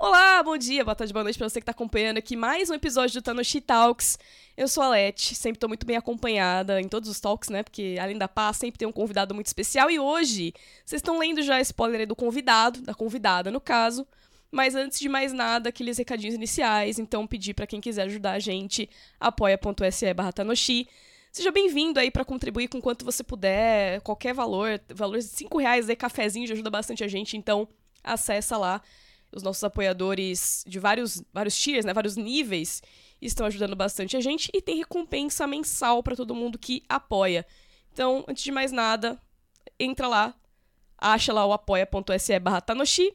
Olá, bom dia, boa tarde, boa noite pra você que tá acompanhando aqui mais um episódio do Tanoshi Talks. Eu sou a Leti, sempre tô muito bem acompanhada em todos os talks, né? Porque além da paz, sempre tem um convidado muito especial. E hoje, vocês estão lendo já spoiler aí do convidado, da convidada no caso. Mas antes de mais nada, aqueles recadinhos iniciais. Então, pedir para quem quiser ajudar a gente, apoia.se barra Tanoshi. Seja bem-vindo aí para contribuir com quanto você puder, qualquer valor, valor de 5 reais aí, cafezinho, já ajuda bastante a gente, então acessa lá os nossos apoiadores de vários, vários tiers, né, vários níveis, estão ajudando bastante a gente e tem recompensa mensal para todo mundo que apoia. Então, antes de mais nada, entra lá, acha lá o apoia.se barra Tanoshi.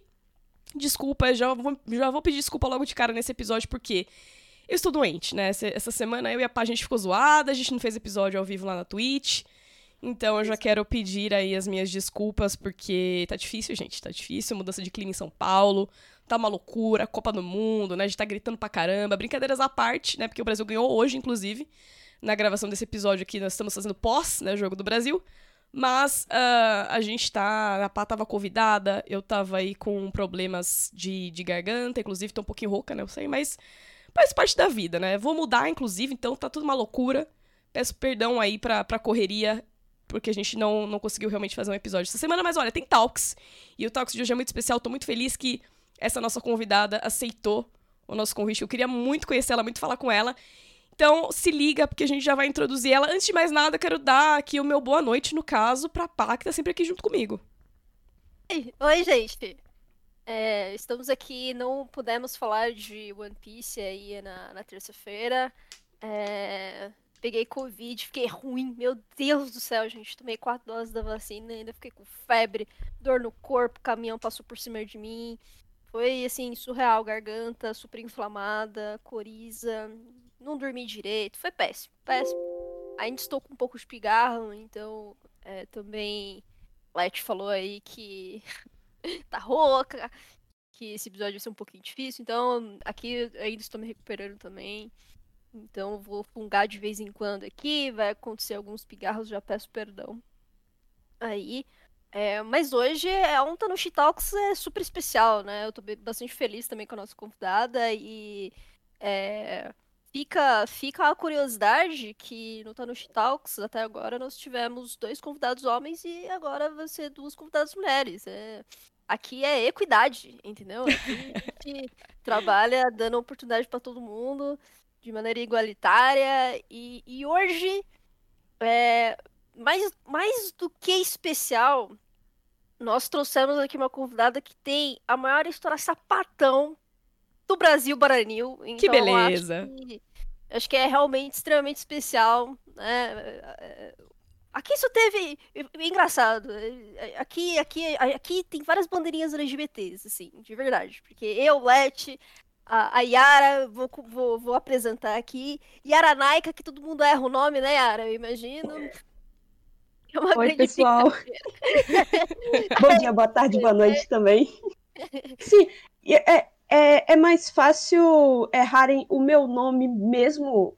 Desculpa, já vou, já vou pedir desculpa logo de cara nesse episódio, porque eu estou doente, né? Essa semana eu e a Pá, a gente ficou zoada, a gente não fez episódio ao vivo lá na Twitch. Então eu já quero pedir aí as minhas desculpas, porque tá difícil, gente, tá difícil. Mudança de clima em São Paulo, tá uma loucura, Copa do Mundo, né? A gente tá gritando pra caramba. Brincadeiras à parte, né? Porque o Brasil ganhou hoje, inclusive. Na gravação desse episódio aqui, nós estamos fazendo pós, né? Jogo do Brasil. Mas uh, a gente tá. A Pá tava convidada, eu tava aí com problemas de, de garganta, inclusive tô um pouquinho rouca, né? Eu sei, mas faz parte da vida, né? Vou mudar, inclusive, então tá tudo uma loucura. Peço perdão aí pra, pra correria porque a gente não, não conseguiu realmente fazer um episódio essa semana, mas olha, tem Talks. E o Talks de hoje é muito especial, tô muito feliz que essa nossa convidada aceitou o nosso convite. Eu queria muito conhecer ela, muito falar com ela. Então, se liga, porque a gente já vai introduzir ela. Antes de mais nada, quero dar aqui o meu boa noite, no caso, pra Pá, que tá sempre aqui junto comigo. Oi, gente. É, estamos aqui, não pudemos falar de One Piece aí na, na terça-feira. É, peguei Covid, fiquei ruim. Meu Deus do céu, gente. Tomei quatro doses da vacina, ainda fiquei com febre, dor no corpo, caminhão passou por cima de mim. Foi assim, surreal, garganta super inflamada, coriza, não dormi direito. Foi péssimo, péssimo. Ainda estou com um pouco de pigarro, então é, também. Let falou aí que tá rouca, que esse episódio vai ser um pouquinho difícil, então aqui ainda estou me recuperando também. Então vou fungar de vez em quando aqui, vai acontecer alguns pigarros, já peço perdão. Aí. É, mas hoje é um Tanushi Talks é super especial, né? Eu tô bastante feliz também com a nossa convidada e é, fica, fica a curiosidade que no Tanushi Talks até agora nós tivemos dois convidados homens e agora vai ser duas convidadas mulheres. É, aqui é equidade, entendeu? Aqui a gente trabalha dando oportunidade para todo mundo de maneira igualitária. E, e hoje, é, mais, mais do que especial, nós trouxemos aqui uma convidada que tem a maior história sapatão do Brasil Baranil. Então, que beleza! Acho que, acho que é realmente extremamente especial. Né? Aqui isso teve. Engraçado. Aqui, aqui, aqui tem várias bandeirinhas LGBTs, assim, de verdade. Porque eu, Leti, a, a Yara, vou, vou, vou apresentar aqui. Yara Naika, que todo mundo erra o nome, né, Yara? Eu imagino. É Oi, pessoal. Bom dia, boa tarde, boa noite também. Sim, é, é, é mais fácil errarem o meu nome mesmo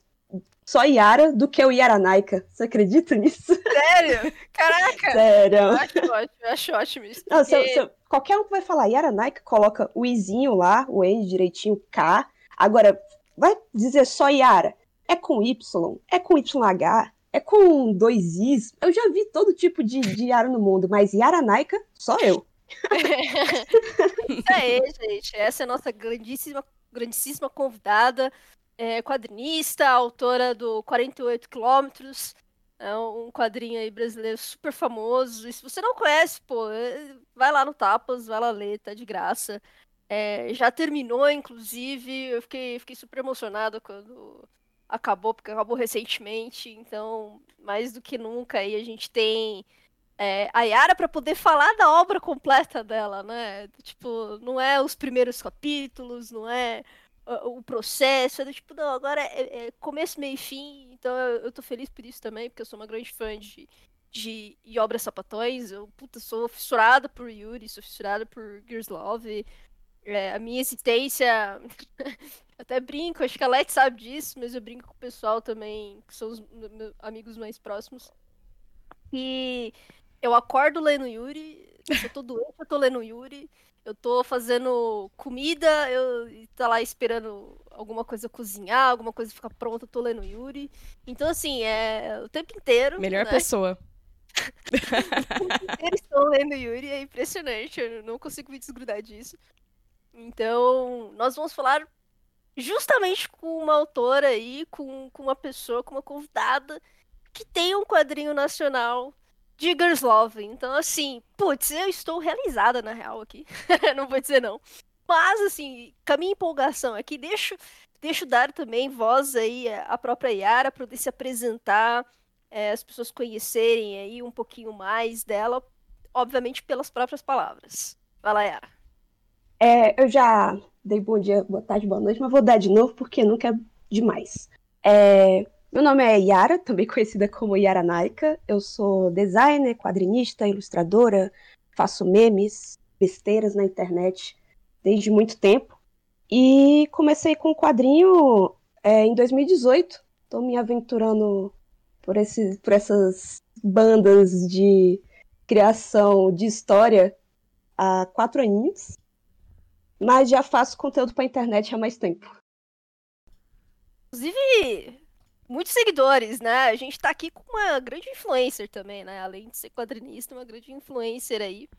só Yara do que o Yara Naika. Você acredita nisso? Sério? Caraca! Sério. Eu acho ótimo, eu acho ótimo isso. Não, se, se, qualquer um que vai falar Yara Naika coloca o izinho lá, o E direitinho, K. Agora, vai dizer só Yara. É com Y, é com YH, é com dois Is. Eu já vi todo tipo de, de Yara no mundo, mas Yara Naika, só eu. Isso aí, gente. Essa é a nossa grandíssima, grandíssima convidada é quadrinista, autora do 48 Quilômetros, é um quadrinho aí brasileiro super famoso. E se você não conhece, pô, é, vai lá no Tapas, vai lá ler, tá de graça. É, já terminou, inclusive. Eu fiquei, fiquei super emocionada quando acabou, porque acabou recentemente. Então, mais do que nunca, aí a gente tem é, a Yara para poder falar da obra completa dela, né? Tipo, não é os primeiros capítulos, não é o processo, é do tipo, não, agora é, é, começo, meio e fim, então eu, eu tô feliz por isso também, porque eu sou uma grande fã de, de, obras sapatões, eu, puta, sou fissurada por Yuri, sou fissurada por Gears Love, é, a minha existência, até brinco, acho que a Let sabe disso, mas eu brinco com o pessoal também, que são os meus amigos mais próximos, e eu acordo lendo Yuri, eu tô doente, eu tô lendo Yuri, Eu tô fazendo comida, eu tá lá esperando alguma coisa cozinhar, alguma coisa ficar pronta, eu tô lendo Yuri. Então, assim, é o tempo inteiro. Melhor né? pessoa. Eles estão lendo Yuri, é impressionante, eu não consigo me desgrudar disso. Então, nós vamos falar justamente com uma autora aí, com, com uma pessoa, com uma convidada que tem um quadrinho nacional Girls Love. Então, assim, putz, eu estou realizada na real aqui. não vou dizer não. Mas, assim, com a minha empolgação aqui, deixo, deixo dar também voz aí à própria Yara para poder se apresentar, é, as pessoas conhecerem aí um pouquinho mais dela, obviamente pelas próprias palavras. Vai lá, Yara. É, eu já dei bom dia, boa tarde, boa noite, mas vou dar de novo porque nunca é demais. É, meu nome é Yara, também conhecida como Yara Naika. Eu sou designer, quadrinista, ilustradora, faço memes, besteiras na internet desde muito tempo. E comecei com quadrinho é, em 2018. Estou me aventurando por, esse, por essas bandas de criação de história há quatro aninhos. Mas já faço conteúdo para internet há mais tempo. Inclusive, muitos seguidores, né? A gente tá aqui com uma grande influencer também, né? Além de ser quadrinista, uma grande influencer aí.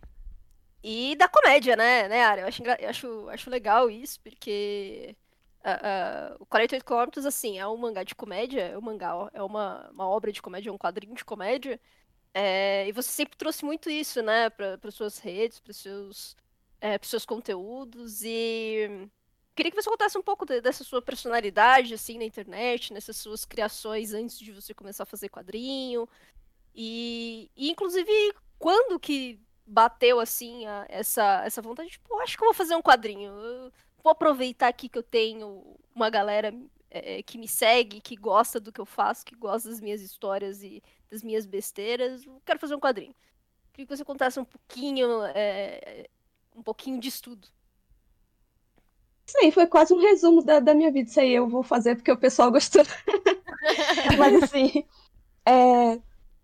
E da comédia, né, né, Ara? Eu acho, eu acho, acho legal isso, porque uh, uh, o 48 km, assim, é um mangá de comédia, é um mangá, é uma, uma obra de comédia, é um quadrinho de comédia. É, e você sempre trouxe muito isso, né, para suas redes, para seus, é, seus conteúdos. E queria que você contasse um pouco de, dessa sua personalidade, assim, na internet, nessas suas criações antes de você começar a fazer quadrinho. E, e inclusive, quando que bateu, assim, a, essa, essa vontade, tipo, acho que eu vou fazer um quadrinho. Eu vou aproveitar aqui que eu tenho uma galera é, que me segue, que gosta do que eu faço, que gosta das minhas histórias e das minhas besteiras. Eu quero fazer um quadrinho. Queria que você contasse um pouquinho, é, um pouquinho de estudo. Isso aí foi quase um resumo da, da minha vida. Isso aí eu vou fazer porque o pessoal gostou. Mas assim, é,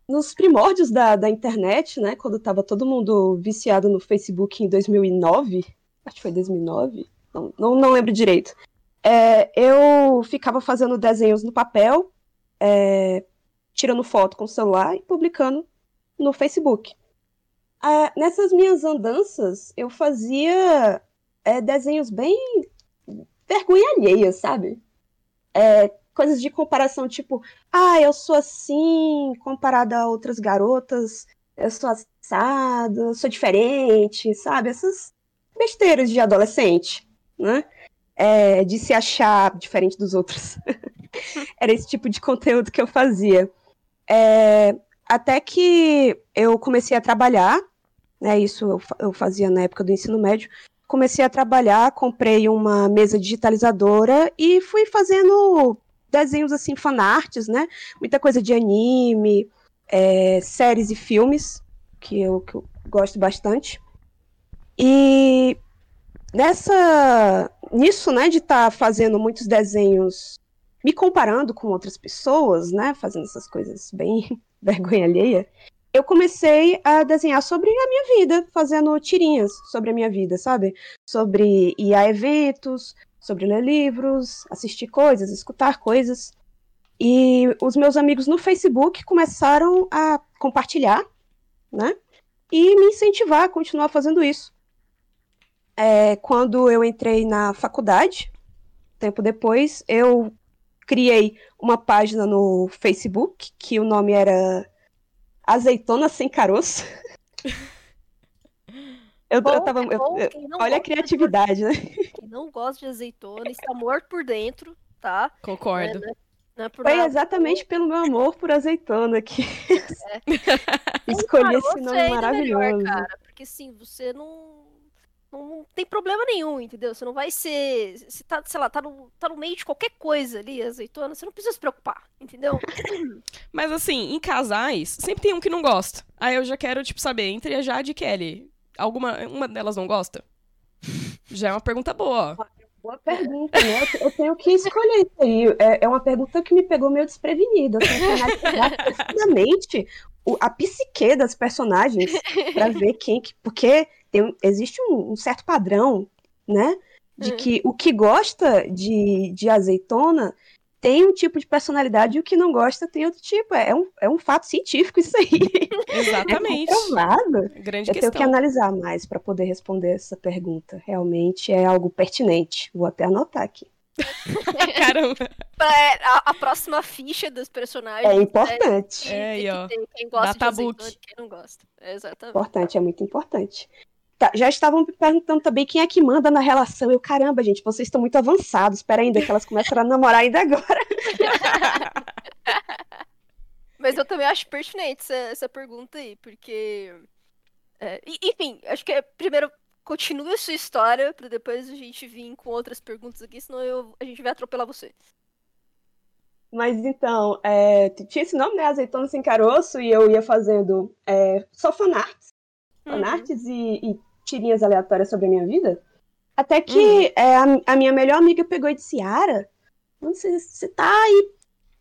nos primórdios da, da internet, né, quando estava todo mundo viciado no Facebook em 2009, acho que foi 2009, não, não, não lembro direito, é, eu ficava fazendo desenhos no papel, é, tirando foto com o celular e publicando no Facebook. É, nessas minhas andanças, eu fazia é, desenhos bem vergonha alheia, sabe? É, coisas de comparação, tipo, ah, eu sou assim, comparada a outras garotas, eu sou assado, eu sou diferente, sabe? Essas besteiras de adolescente, né? É, de se achar diferente dos outros. Era esse tipo de conteúdo que eu fazia. É, até que eu comecei a trabalhar, né? Isso eu, eu fazia na época do ensino médio. Comecei a trabalhar, comprei uma mesa digitalizadora e fui fazendo desenhos assim, fanarts, né? Muita coisa de anime, é, séries e filmes, que eu, que eu gosto bastante. E nessa nisso, né, de estar tá fazendo muitos desenhos, me comparando com outras pessoas, né, fazendo essas coisas bem vergonha alheia, eu comecei a desenhar sobre a minha vida, fazendo tirinhas sobre a minha vida, sabe? Sobre ir a eventos, sobre ler livros, assistir coisas, escutar coisas. E os meus amigos no Facebook começaram a compartilhar, né? E me incentivar a continuar fazendo isso. É, quando eu entrei na faculdade, tempo depois, eu criei uma página no Facebook que o nome era Azeitona Sem Caroço. Eu, bom, eu tava. bom, eu, olha a criatividade, né? Quem não gosta de azeitona está morto por dentro, tá? Concordo. É, é Foi nada. exatamente pelo meu amor por azeitona que é. escolhi esse nome é maravilhoso. Melhor, cara, porque assim, você não, não tem problema nenhum, entendeu? Você não vai ser. Se tá, sei lá, tá no, tá no meio de qualquer coisa ali, azeitona, você não precisa se preocupar, entendeu? Mas assim, em casais, sempre tem um que não gosta. Aí eu já quero, tipo, saber, entre a Jade e Kelly, alguma uma delas não gosta? Já é uma pergunta boa. Boa pergunta, né? Eu tenho que escolher isso aí. É, é uma pergunta que me pegou meio desprevenida. Eu tenho que analisar a psique das personagens para ver quem que. Porque tem, existe um, um, certo padrão, né? De uhum. que o que gosta de, de azeitona tem um tipo de personalidade e o que não gosta tem outro tipo. É um, é um fato científico isso aí. Exatamente. É comprovado. Grande Eu questão. tenho que analisar mais para poder responder essa pergunta. Realmente é algo pertinente. Vou até anotar aqui. Caramba. É, a, a, próxima ficha dos personagens. É importante. É, aí, ó. Quem gosta de quem não gosta. É exatamente. Importante, é muito importante. Tá, já estavam me perguntando também quem é que manda na relação. Eu, caramba, gente, vocês estão muito avançados. Espera ainda que elas começaram a namorar ainda agora. Mas eu também acho pertinente essa, essa pergunta aí, porque. É, enfim, acho que é, primeiro continue a sua história para depois a gente vir com outras perguntas aqui, senão eu, a gente vai atropelar você. Mas então, é, tinha esse nome, né? Azeitona sem caroço, e eu ia fazendo é, só fanarts. Uhum. Fanarts e, e tirinhas aleatórias sobre a minha vida. Até que uhum. é, a, a, minha melhor amiga pegou e disse: Yara, você, você tá aí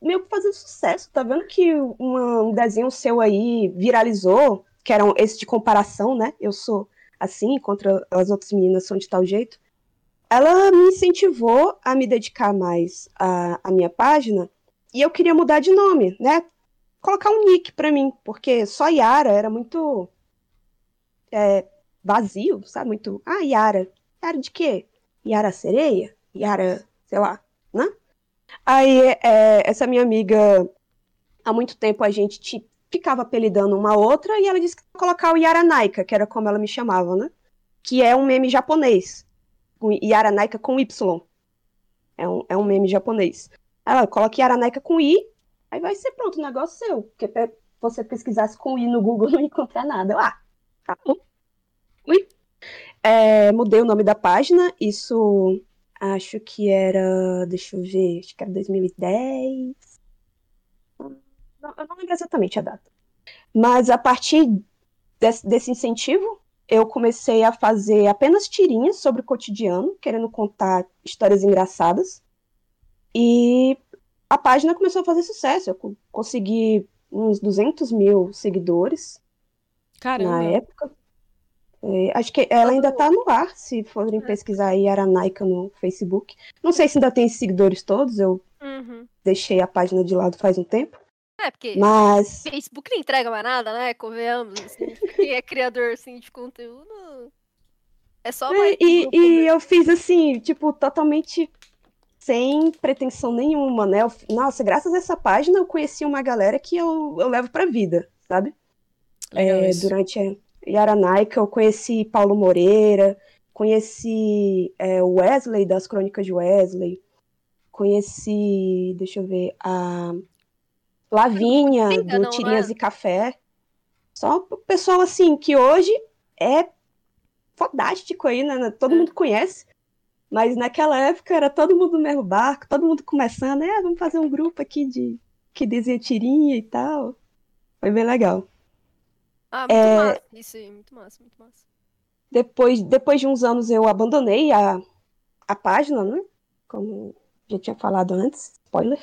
meio que fazendo sucesso. Tá vendo que uma, um desenho seu aí viralizou, que era esse de comparação, né? Eu sou assim, contra as outras meninas são de tal jeito. Ela me incentivou a me dedicar mais à, à minha página e eu queria mudar de nome, né? Colocar um nick pra mim, porque só Yara era muito. É, vazio, sabe? Muito. Ah, Yara. Yara de quê? Yara sereia? Yara, sei lá, né? Aí, é, essa minha amiga, há muito tempo a gente te, ficava apelidando uma outra e ela disse que ia colocar o Yara Naika, que era como ela me chamava, né? Que é um meme japonês. Yara Naika com Y. É um, é um meme japonês. Ela coloca Yara Naika com I, aí vai ser pronto, o negócio seu. Porque se você pesquisasse com I no Google não encontrar nada. Ah, tá bom. Ui. É, mudei o nome da página, isso acho que era, deixa eu ver, acho que era 2010. Não, eu não lembro exatamente a data. Mas a partir desse, desse incentivo, eu comecei a fazer apenas tirinhas sobre o cotidiano, querendo contar histórias engraçadas. E a página começou a fazer sucesso. Eu consegui uns 200 mil seguidores Caramba. na época. É, acho que ela ainda está no ar, se forem é. pesquisar aí Aranaica no Facebook. Não sei se ainda tem seguidores todos, eu uhum. deixei a página de lado faz um tempo. É, porque Mas... Facebook não entrega mais nada, né? Convenhamos. Assim, quem é criador assim, de conteúdo. É só mais. É, e, e eu fiz assim, tipo, totalmente sem pretensão nenhuma, né? Eu, nossa, graças a essa página eu conheci uma galera que eu, eu levo pra vida, sabe? É, durante a, Yaranaica, eu conheci Paulo Moreira, conheci é, Wesley, das Crônicas de Wesley, conheci, deixa eu ver, a Lavinha, do Tirinhas né? e Café. Só o pessoal, assim, que hoje é fodástico aí, né? Todo é. mundo conhece. Mas naquela época era todo mundo no mesmo barco, todo mundo começando, é, vamos fazer um grupo aqui de que desenha tirinha e tal. Foi bem legal. Ah, muito é... massa. Isso aí, muito massa, muito massa. Depois, depois de uns anos eu abandonei a, a página, né? Como já tinha falado antes, spoiler.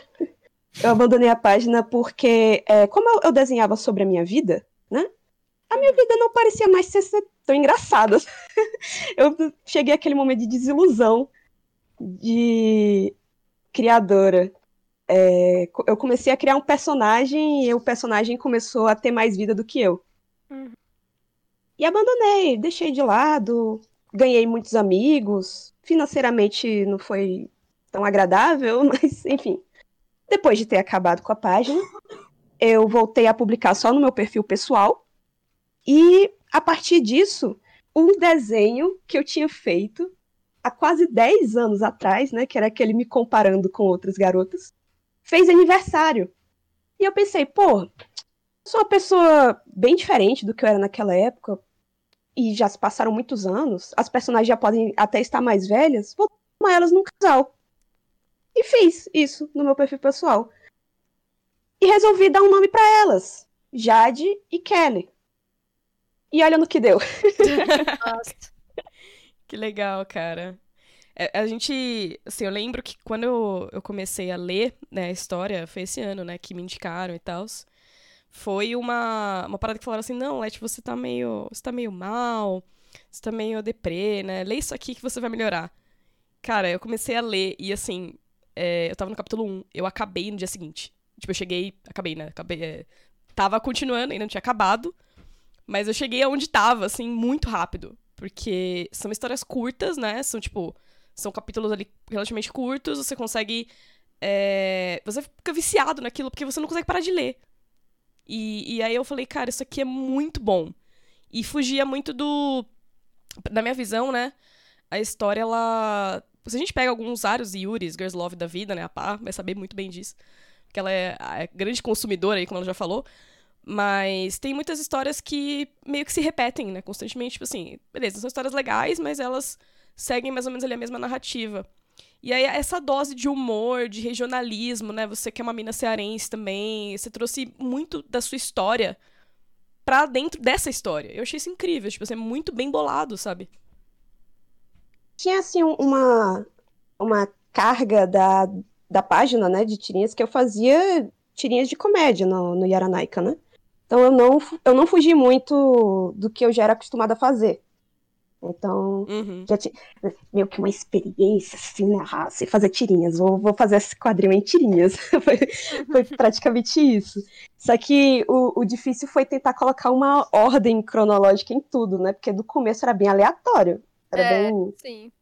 Eu abandonei a página porque, é, como eu, eu, desenhava sobre a minha vida, né? A minha vida não parecia mais ser, ser tão engraçada. eu cheguei àquele momento de desilusão de criadora. É, eu comecei a criar um personagem e o personagem começou a ter mais vida do que eu. Uhum. E abandonei, deixei de lado, ganhei muitos amigos, financeiramente não foi tão agradável, mas enfim. Depois de ter acabado com a página, eu voltei a publicar só no meu perfil pessoal. E a partir disso, um desenho que eu tinha feito há quase 10 anos atrás, né, que era aquele me comparando com outras garotas, fez aniversário. E eu pensei, pô, sou uma pessoa bem diferente do que eu era naquela época. E já se passaram muitos anos. As personagens já podem até estar mais velhas. Vou tomar elas num casal. E fiz isso no meu perfil pessoal. E resolvi dar um nome para elas: Jade e Kelly. E olha no que deu. que legal, cara. É, a gente, assim, eu lembro que quando eu, eu comecei a ler, né, a história, foi esse ano, né, que me indicaram e tal, foi uma, uma parada que falaram assim, não, Leti, você tá meio, você tá meio mal, você tá meio deprê, né, lê isso aqui que você vai melhorar. Cara, eu comecei a ler e, assim, é, eu tava no capítulo 1, eu acabei no dia seguinte. Tipo, eu cheguei, acabei, né, acabei, é, tava continuando, ainda não tinha acabado, mas eu cheguei aonde tava, assim, muito rápido. Porque são histórias curtas, né? São, tipo, são capítulos ali relativamente curtos, você consegue. É... Você fica viciado naquilo porque você não consegue parar de ler. E, e aí eu falei, cara, isso aqui é muito bom. E fugia muito do. Da minha visão, né? A história, ela. Se a gente pega alguns vários Yuris, Girls Love da vida, né? A Pá vai saber muito bem disso. Porque ela é a grande consumidora aí, como ela já falou. Mas tem muitas histórias que meio que se repetem, né? Constantemente. Tipo assim, beleza, são histórias legais, mas elas seguem mais ou menos ali a mesma narrativa. E aí, essa dose de humor, de regionalismo, né? Você que é uma mina cearense também, você trouxe muito da sua história pra dentro dessa história. Eu achei isso incrível, tipo, assim, é muito bem bolado, sabe? Tinha, assim, uma, uma carga da, da página, né, de tirinhas, que eu fazia tirinhas de comédia no, no Yaranaika, né? Então eu não, eu não fugi muito do que eu já era acostumada a fazer. Então, uhum. já tinha meio que uma experiência assim na raça e fazer tirinhas. Vou, vou fazer esse quadril em tirinhas. foi, foi, praticamente isso. Só que o, o, difícil foi tentar colocar uma ordem cronológica em tudo, né? Porque do começo era bem aleatório. Era é, bem. Sim.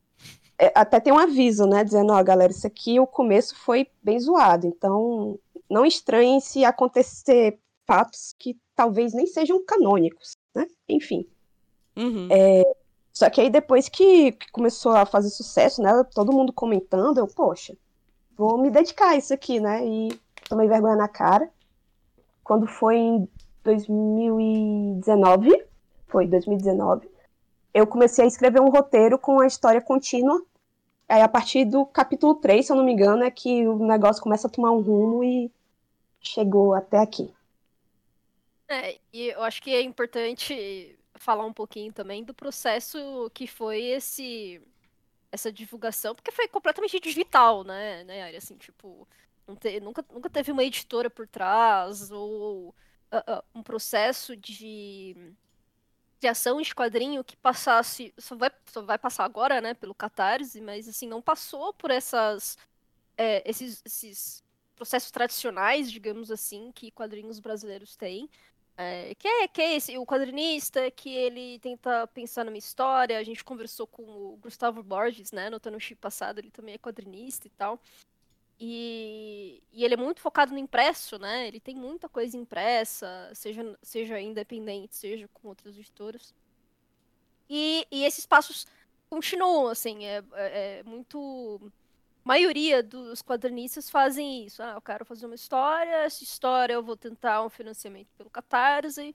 É, até tem um aviso, né? Dizendo, ó, galera, isso aqui o começo foi bem zoado. Então, não estranhem se acontecer fatos que talvez nem sejam canônicos, né? Enfim. Uhum. É, só que aí depois que, que, começou a fazer sucesso, né? Todo mundo comentando, eu, poxa, vou me dedicar a isso aqui, né? E tomei vergonha na cara. Quando foi em 2019, foi 2019, eu comecei a escrever um roteiro com a história contínua. Aí a partir do capítulo 3, se eu não me engano, é que o negócio começa a tomar um rumo e chegou até aqui. É, e eu acho que é importante falar um pouquinho também do processo que foi esse essa divulgação, porque foi completamente digital, né, né, assim, tipo, te, nunca, nunca teve uma editora por trás ou uh, uh, um processo de criação de quadrinho que passasse, só vai, só vai passar agora, né, pelo Catarse, mas assim, não passou por essas é, esses, esses processos tradicionais, digamos assim, que quadrinhos brasileiros têm. É, que, é, que é esse, o quadrinista, que ele tenta pensar numa história. A gente conversou com o Gustavo Borges, né, no Tanoshi passado, ele também é quadrinista e tal. E, e, ele é muito focado no impresso, né? Ele tem muita coisa impressa, seja, seja independente, seja com outras editoras. E, e esses passos continuam, assim, é, é, é muito maioria dos quadrinistas fazem isso. Ah, eu quero fazer uma história, essa história eu vou tentar um financiamento pelo Catarse,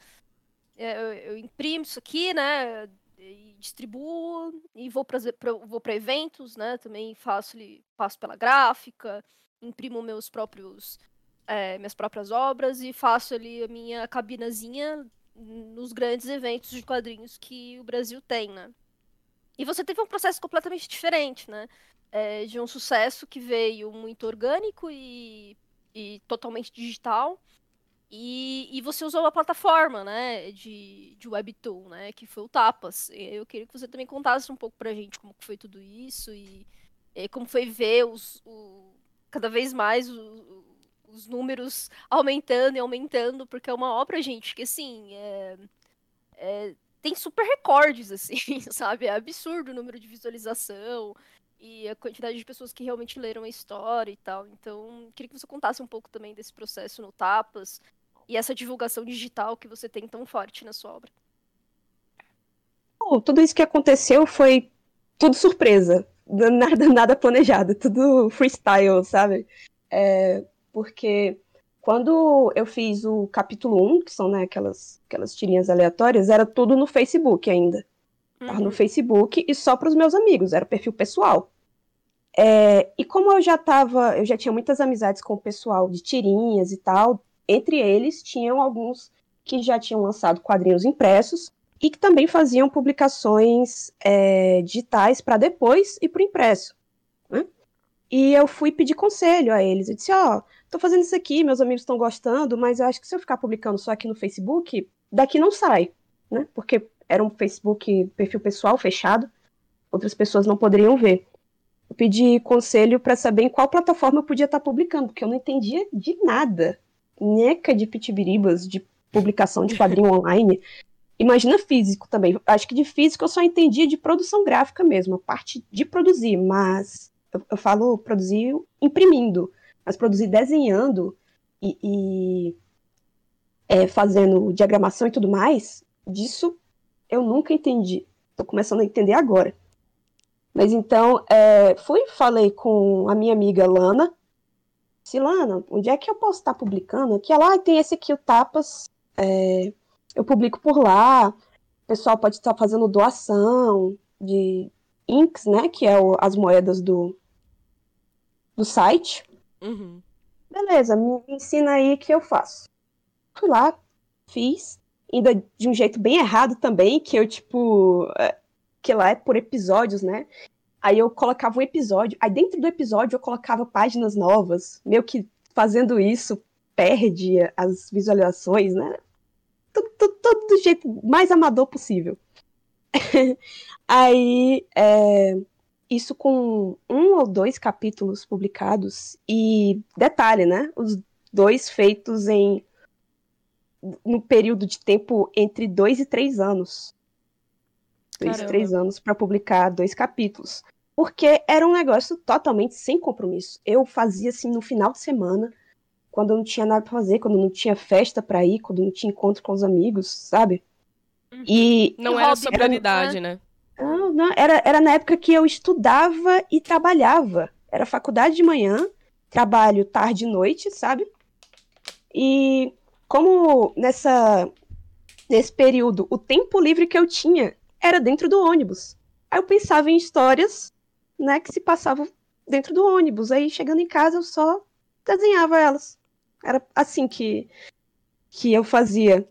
é, eu, eu imprimo isso aqui, né? E distribuo e vou para vou para eventos, né? Também faço passo pela gráfica, imprimo meus próprios é, minhas próprias obras e faço ali a minha cabinazinha nos grandes eventos de quadrinhos que o Brasil tem, né? E você teve um processo completamente diferente, né? é, de um sucesso que veio muito orgânico e, e totalmente digital. E, e, você usou a plataforma, né, de, de Webtoon, né, que foi o Tapas. Eu queria que você também contasse um pouco pra gente como foi tudo isso e, e como foi ver os, o, cada vez mais o, os números aumentando e aumentando, porque é uma obra, gente, que assim, é, é, tem super recordes, assim, sabe? É absurdo o número de visualização e a quantidade de pessoas que realmente leram a história e tal. Então, queria que você contasse um pouco também desse processo no Tapas e essa divulgação digital que você tem tão forte na sua obra. Oh, tudo isso que aconteceu foi tudo surpresa, nada, nada planejado, tudo freestyle, sabe? É, porque quando eu fiz o capítulo 1, que são né, aquelas, aquelas tirinhas aleatórias, era tudo no Facebook ainda. Tava no uhum. Facebook e só para os meus amigos, era perfil pessoal. É, e como eu já tava, eu já tinha muitas amizades com o pessoal de tirinhas e tal, entre eles tinham alguns que já tinham lançado quadrinhos impressos e que também faziam publicações é, digitais para depois e para o impresso. Né? E eu fui pedir conselho a eles. Eu disse: Ó, oh, tô fazendo isso aqui, meus amigos estão gostando, mas eu acho que se eu ficar publicando só aqui no Facebook, daqui não sai, né? Porque era um Facebook perfil pessoal fechado, outras pessoas não poderiam ver. Eu pedi conselho para saber em qual plataforma eu podia estar tá publicando, porque eu não entendia de nada. Neca de pitibiribas, de publicação de quadrinho online. Imagina físico também. Acho que de físico eu só entendia de produção gráfica mesmo, a parte de produzir, mas eu, eu falo produzir imprimindo, mas produzir desenhando e, e é, fazendo diagramação e tudo mais, disso eu nunca entendi. Tô começando a entender agora. Mas então, é, fui falei com a minha amiga Lana. Silana, onde é que eu posso estar publicando? Aqui ah, tem esse aqui, o Tapas. É, eu publico por lá. O pessoal pode estar fazendo doação de inks, né? Que é o, as moedas do, do site. Uhum. Beleza, me ensina aí que eu faço. Fui lá, fiz ainda de um jeito bem errado também, que eu, tipo, é, que lá é por episódios, né? Aí eu colocava um episódio, aí dentro do episódio eu colocava páginas novas, meio que fazendo isso perde as visualizações, né? Tudo, tudo, tudo do jeito mais amador possível. aí, é, isso com um ou dois capítulos publicados, e detalhe, né? Os dois feitos em no período de tempo entre dois e três anos. Dois e três anos para publicar dois capítulos. Porque era um negócio totalmente sem compromisso. Eu fazia assim no final de semana, quando eu não tinha nada para fazer, quando não tinha festa para ir, quando não tinha encontro com os amigos, sabe? Uhum. E não era sua prioridade, era... né? Não, não, era, era na época que eu estudava e trabalhava. Era faculdade de manhã, trabalho tarde e noite, sabe? E como nessa nesse período o tempo livre que eu tinha era dentro do ônibus. Aí eu pensava em histórias, né, que se passavam dentro do ônibus. Aí chegando em casa eu só desenhava elas. Era assim que que eu fazia.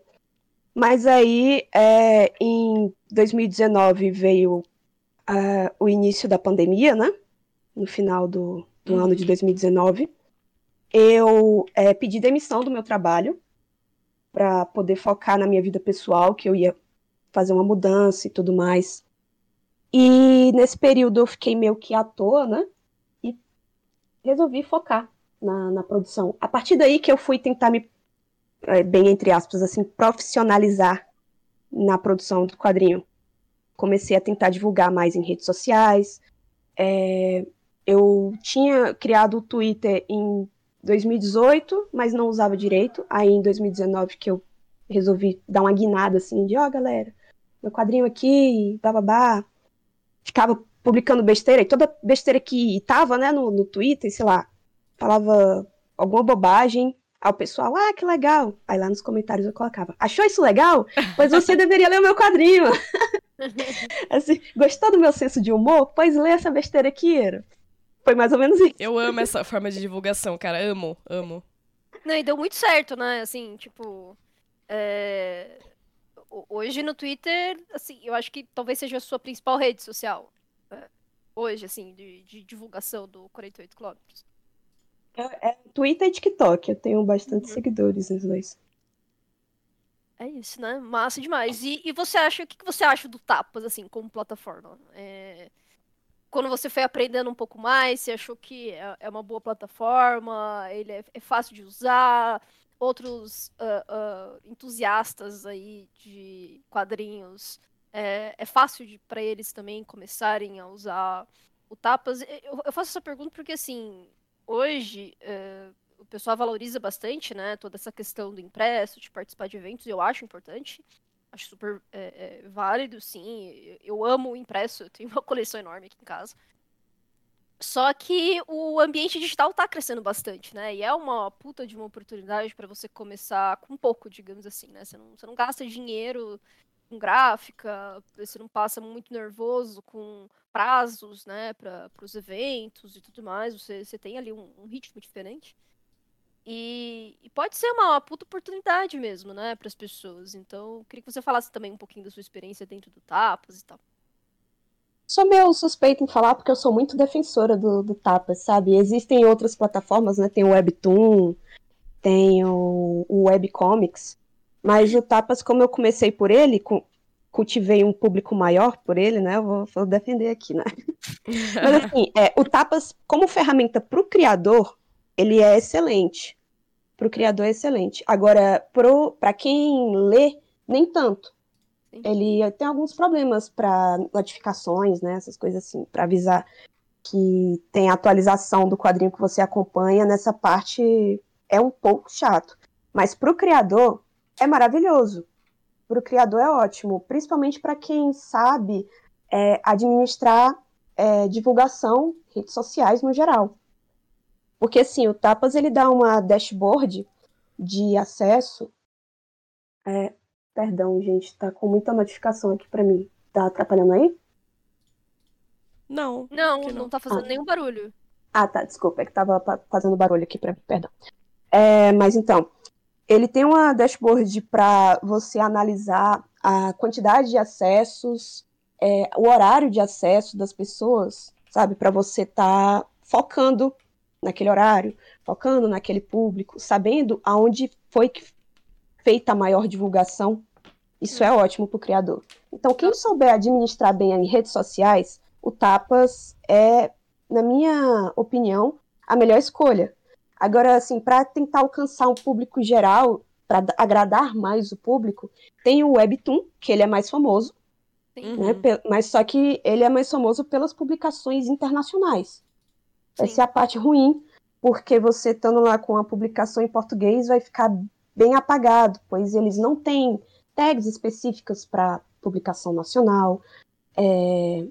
Mas aí, é, em 2019, veio uh, o início da pandemia, né? No final do, do uhum. ano de 2019. Eu é, pedi demissão do meu trabalho para poder focar na minha vida pessoal, que eu ia fazer uma mudança e tudo mais. E nesse período eu fiquei meio que à toa, né? E resolvi focar na, na produção. A partir daí que eu fui tentar me, é, bem entre aspas, assim, profissionalizar na produção do quadrinho. Comecei a tentar divulgar mais em redes sociais. É, eu tinha criado o Twitter em 2018, mas não usava direito. Aí em 2019 que eu resolvi dar uma guinada assim de, ó, oh, galera, meu quadrinho aqui, bababá. Ficava publicando besteira, e toda besteira que tava, né, no, no Twitter, sei lá, falava alguma bobagem, Aí o pessoal, ah, que legal. Aí lá nos comentários eu colocava, achou isso legal? Pois você deveria ler o meu quadrinho. assim, gostou do meu senso de humor? Pois lê essa besteira aqui, era. Foi mais ou menos isso. Eu amo essa forma de divulgação, cara. Amo, amo. Não, e deu muito certo, né? Assim, tipo. É... Hoje no Twitter, assim, eu acho que talvez seja a sua principal rede social. É, hoje, assim, de, de, divulgação do 48 quilômetros. É, é, Twitter e TikTok. Eu tenho bastante uhum. seguidores nos dois. É isso, né? Massa demais. E, e você acha, o que, que você acha do Tapas, assim, como plataforma? É quando você foi aprendendo um pouco mais, você achou que é, é uma boa plataforma, ele é, é fácil de usar, outros uh, uh, entusiastas aí de quadrinhos, é, é fácil para eles também começarem a usar o Tapas? Eu, eu faço essa pergunta porque, assim, hoje uh, o pessoal valoriza bastante, né, toda essa questão do impresso, de participar de eventos, eu acho importante, Acho super é, é, válido, sim. Eu amo o impresso, eu tenho uma coleção enorme aqui em casa. Só que o ambiente digital está crescendo bastante, né? E é uma puta de uma oportunidade para você começar com pouco, digamos assim, né? Você não, você não gasta dinheiro com gráfica, você não passa muito nervoso com prazos, né, para os eventos e tudo mais. Você, você tem ali um, um ritmo diferente. E, e, pode ser uma, uma puta oportunidade mesmo, né, para as pessoas. Então, queria que você falasse também um pouquinho da sua experiência dentro do Tapas e tal. Sou meio suspeito em falar porque eu sou muito defensora do, do Tapas, sabe? Existem outras plataformas, né? Tem o Webtoon, tem o, o Webcomics, mas o Tapas, como eu comecei por ele, cultivei um público maior por ele, né? Eu vou, vou defender aqui, né? Mas assim, é, o Tapas, como ferramenta para o criador, ele é excelente. Para o criador é excelente. Agora, para quem lê, nem tanto. Sim. Ele tem alguns problemas para notificações, né? Essas coisas assim, para avisar que tem atualização do quadrinho que você acompanha. Nessa parte é um pouco chato. Mas para o criador é maravilhoso para o criador é ótimo, principalmente para quem sabe é, administrar é, divulgação, redes sociais no geral. Porque assim, o Tapas ele dá uma dashboard de acesso. É, perdão, gente, tá com muita notificação aqui para mim. Tá atrapalhando aí? Não. Não, não. não tá fazendo ah. nenhum barulho. Ah, tá, desculpa, é que tava fazendo barulho aqui para mim, perdão. É, mas então, ele tem uma dashboard para você analisar a quantidade de acessos, é, o horário de acesso das pessoas, sabe? Para você estar tá focando naquele horário, focando naquele público, sabendo aonde foi feita a maior divulgação. Isso é ótimo para o criador. Então, quem souber administrar bem em redes sociais, o Tapas é, na minha opinião, a melhor escolha. Agora, assim, para tentar alcançar um público geral, para agradar mais o público, tem o Webtoon, que ele é mais famoso, né? Mas só que ele é mais famoso pelas publicações internacionais. Sim. Essa é a parte ruim, porque você estando lá com a publicação em português vai ficar bem apagado, pois eles não têm tags específicas para publicação nacional. É...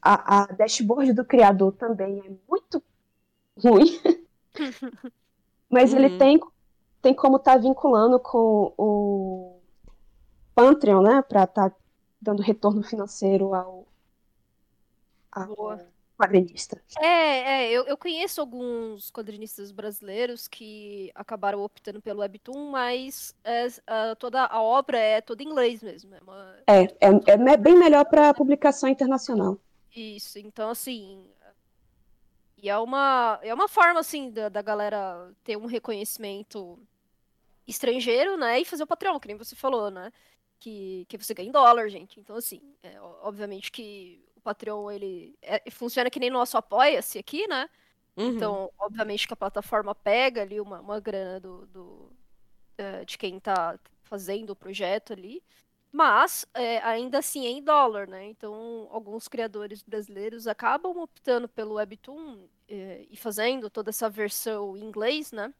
A, a dashboard do criador também é muito ruim. Mas uhum. ele tem, tem como estar tá vinculando com o Patreon, né? Para estar tá dando retorno financeiro ao, ao quadrinista. É, é eu, eu conheço alguns quadrinistas brasileiros que acabaram optando pelo Webtoon, mas é, a, toda a obra é toda em inglês mesmo. É, uma... é, é, é bem melhor para publicação internacional. Isso, então assim, e é uma, é uma forma, assim, da, da galera ter um reconhecimento estrangeiro, né? E fazer o Patreon, que nem você falou, né? Que, que você ganha em dólar, gente. Então, assim, é, obviamente que o Patreon, ele é, funciona que nem nosso Apoia-se aqui, né? Uhum. Então, obviamente que a plataforma pega ali uma, uma grana do, do, uh, de quem tá fazendo o projeto ali. Mas, é, ainda assim, é em dólar, né? Então, alguns criadores brasileiros acabam optando pelo Webtoon é, e fazendo toda essa versão em inglês, né?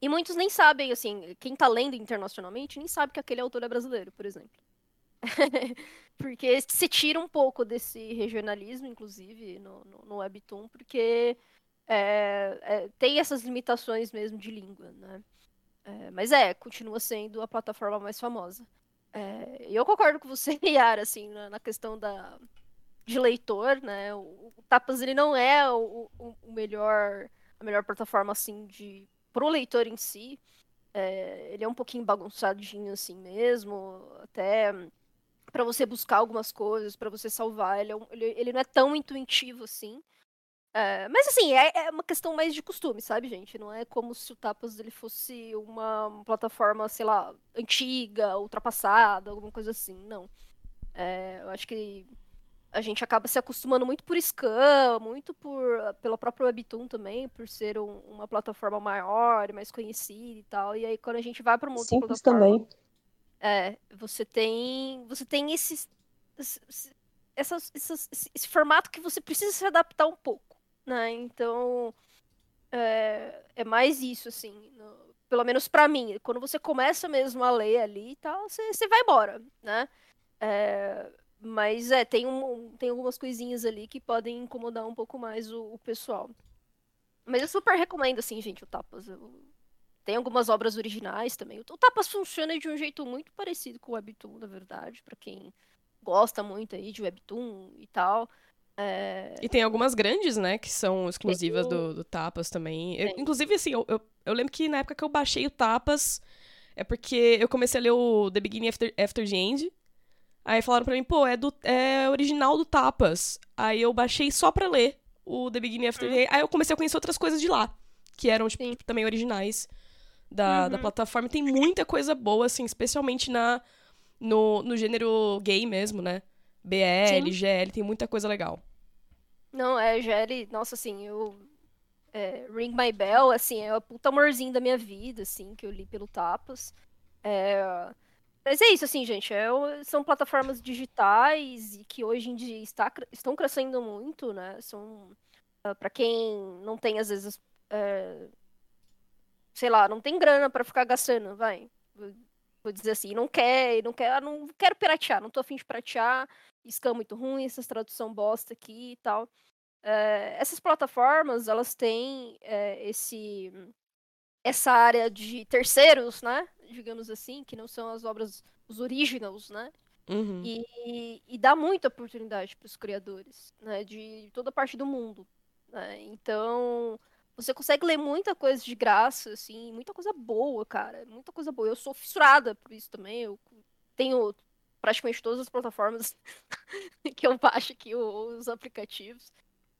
E muitos nem sabem, assim, quem tá lendo internacionalmente nem sabe que aquele autor é brasileiro, por exemplo. porque se tira um pouco desse regionalismo, inclusive, no, no, no Webtoon, porque é, é, tem essas limitações mesmo de língua, né? É, mas é, continua sendo a plataforma mais famosa. É, eu concordo com você, Yara, assim, na, na, questão da, de leitor, né? O, o Tapas ele não é o, o, o, melhor, a melhor plataforma assim de pro leitor em si. É, ele é um pouquinho bagunçadinho assim mesmo, até para você buscar algumas coisas, para você salvar, ele, é um, ele, ele, não é tão intuitivo assim. É, mas assim, é, é, uma questão mais de costume, sabe, gente? Não é como se o Tapas ele fosse uma plataforma, sei lá, antiga, ultrapassada, alguma coisa assim. Não. É, eu acho que a gente acaba se acostumando muito por Scam, muito por pela própria Webtoon também, por ser um, uma plataforma maior mais conhecida e tal. E aí quando a gente vai para uma outra Simples plataforma, também. É, você tem você tem esse, esse, essas, essas, esse formato que você precisa se adaptar um pouco né? Então, é, é mais isso, assim, no, pelo menos para mim. Quando você começa mesmo a ler ali e tal, você, você vai embora, né? É, mas é, tem, um, tem algumas coisinhas ali que podem incomodar um pouco mais o, o pessoal. Mas eu super recomendo, assim, gente, o Tapas. Eu... Tem algumas obras originais também. O Tapas funciona de um jeito muito parecido com o Webtoon, na verdade, para quem gosta muito aí de Webtoon e tal. É... E tem algumas grandes, né, que são exclusivas do, do Tapas também. Eu, inclusive, assim, eu, eu, eu, lembro que na época que eu baixei o Tapas, é porque eu comecei a ler o The Beginning After, After the End. Aí falaram pra mim, pô, é, do, é original do Tapas. Aí eu baixei só pra ler o The Beginning After the End. Aí eu comecei a conhecer outras coisas de lá, que eram, tipo, Sim. também originais da, uhum. da plataforma. Tem muita coisa boa, assim, especialmente na, no, no gênero gay mesmo, né? BL, Sim. GL, tem muita coisa legal. Não, é, GL, nossa, assim, eu. É, Ring My Bell, assim, é o puta amorzinho da minha vida, assim, que eu li pelo Tapas. É, mas é isso, assim, gente. É, são plataformas digitais e que hoje em dia está, estão crescendo muito, né? São. Uh, ah, para quem não tem, às vezes. É, sei lá, não tem grana para ficar gastando, vai. Vou dizer assim, não quer, não quer, não quero piratear, não tô afim de piratear, scan muito ruim, essas tradução bosta aqui e tal. É, essas plataformas, elas têm é, esse essa área de terceiros, né? Digamos assim, que não são as obras, os originals, né? Uhum. E, e, dá muita oportunidade para os criadores, né? De toda parte do mundo. Né? Então, você consegue ler muita coisa de graça, assim, muita coisa boa, cara. Muita coisa boa. Eu sou fissurada por isso também. Eu tenho praticamente todas as plataformas que eu baixo aqui, os aplicativos.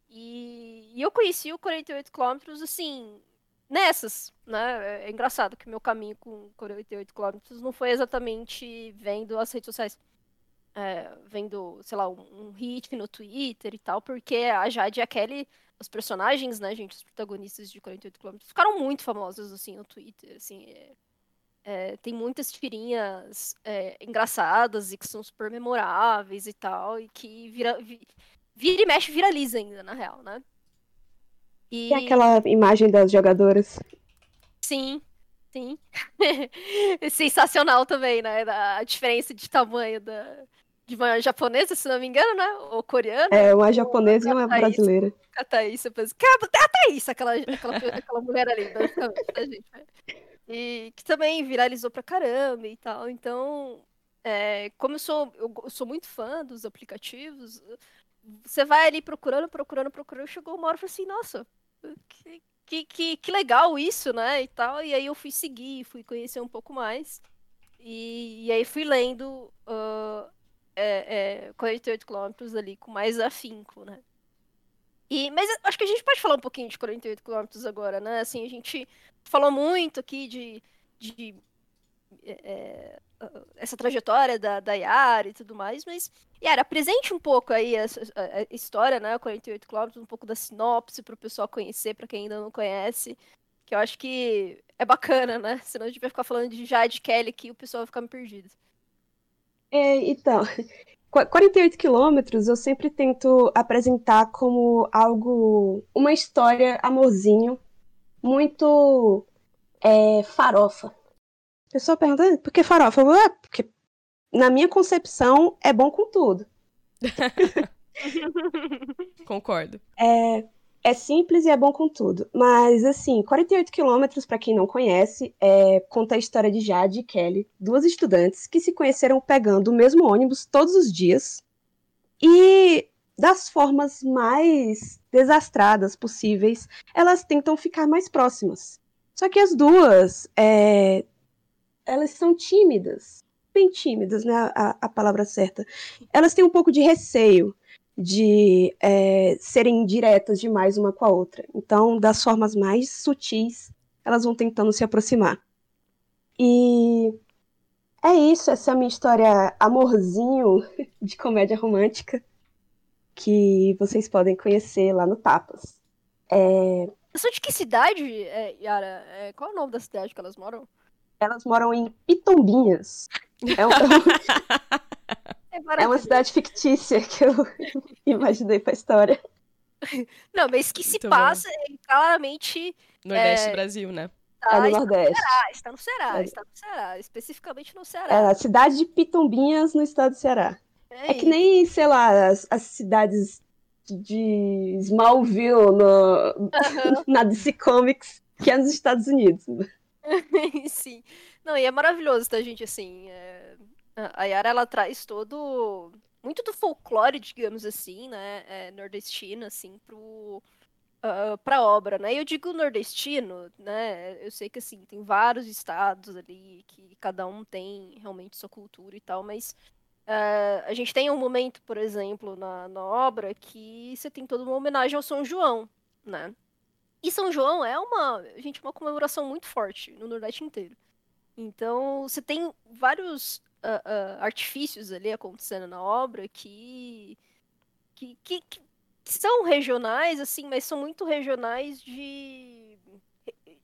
E, eu conheci o 48 km, assim, nessas, né? É, é engraçado que meu caminho com 48 km não foi exatamente vendo as redes sociais. É, vendo, sei lá, um, um hit no Twitter e tal, porque a Jade e a Kelly, os personagens, né, gente, os protagonistas de 48 km, ficaram muito famosos, assim, no Twitter, assim, é, é, tem muitas tirinhas é, engraçadas e que são super memoráveis e tal, e que vira, vira e mexe viraliza ainda, na real, né? E... e aquela imagem das jogadoras. Sim, sim. Sensacional também, né? A diferença de tamanho da, de uma japonesa, se não me engano, né? Ou coreana. É, uma japonesa e uma Thaís, brasileira. A Thaís, eu pensei, cara, a Thaís, aquela, aquela, aquela mulher ali, basicamente, né, gente? E que também viralizou pra caramba e tal. Então, é, como eu sou, eu sou muito fã dos aplicativos, você vai ali procurando, procurando, procurando, chegou uma hora e falei assim, nossa, que, que, que, legal isso, né? E tal. E aí eu fui seguir, fui conhecer um pouco mais. E, e aí fui lendo uh, é, é, 48 quilômetros ali com mais afinco, né? E, mas acho que a gente pode falar um pouquinho de 48 quilômetros agora, né? Assim, a gente falou muito aqui de, de é, é essa trajetória da, da Yara e tudo mais, mas Yara, apresente um pouco aí a, a, história, né? 48 quilômetros, um pouco da sinopse para o pessoal conhecer, para quem ainda não conhece, que eu acho que é bacana, né? Senão a gente vai ficar falando de Jade Kelly aqui e o pessoal vai ficar me perdido. É, então, 48 quilômetros eu sempre tento apresentar como algo, uma história amorzinho, muito é, farofa. A pessoa pergunta, por que farofa? Eu, ah, porque na minha concepção é bom com tudo. Concordo. É, é simples e é bom com tudo. Mas, assim, 48 quilômetros, para quem não conhece, é, conta a história de Jade e Kelly, duas estudantes que se conheceram pegando o mesmo ônibus todos os dias e, das formas mais desastradas possíveis, elas tentam ficar mais próximas. Só que as duas, é, elas são tímidas, bem tímidas, né? A, a palavra certa. Elas têm um pouco de receio de é, serem diretas demais uma com a outra. Então, das formas mais sutis, elas vão tentando se aproximar. E é isso, essa é a minha história amorzinho de comédia romântica que vocês podem conhecer lá no Tapas. É... São de que cidade, é, Yara? É, qual é o nome da cidade que elas moram? Elas moram em Pitombinhas. É um... É, é uma cidade fictícia que eu imaginei pra história. Não, mas que se Muito passa bom. é claramente. Nordeste é... do Brasil, né? Tá, é no Nordeste. Está no Ceará, é. está no Ceará, especificamente no Ceará. É, a cidade de Pitombinhas, no estado do Ceará. É, é que nem, sei lá, as, as cidades de Smallville no, uhum. na DC Comics, que é nos Estados Unidos. Sim. Não, e é maravilhoso, tá, gente? Assim, é... A Yara, ela traz todo muito do folclore, digamos assim, né, é, nordestino, assim, pro, uh, pra obra, né? Eu digo nordestino, né? Eu sei que, assim, tem vários estados ali que cada um tem realmente sua cultura e tal, mas uh, a gente tem um momento, por exemplo, na, na obra que você tem toda uma homenagem ao São João, né? E São João é uma, gente, uma comemoração muito forte no Nordeste inteiro. Então, você tem vários uh, uh, artifícios ali acontecendo na obra que, que, que, que, são regionais, assim, mas são muito regionais de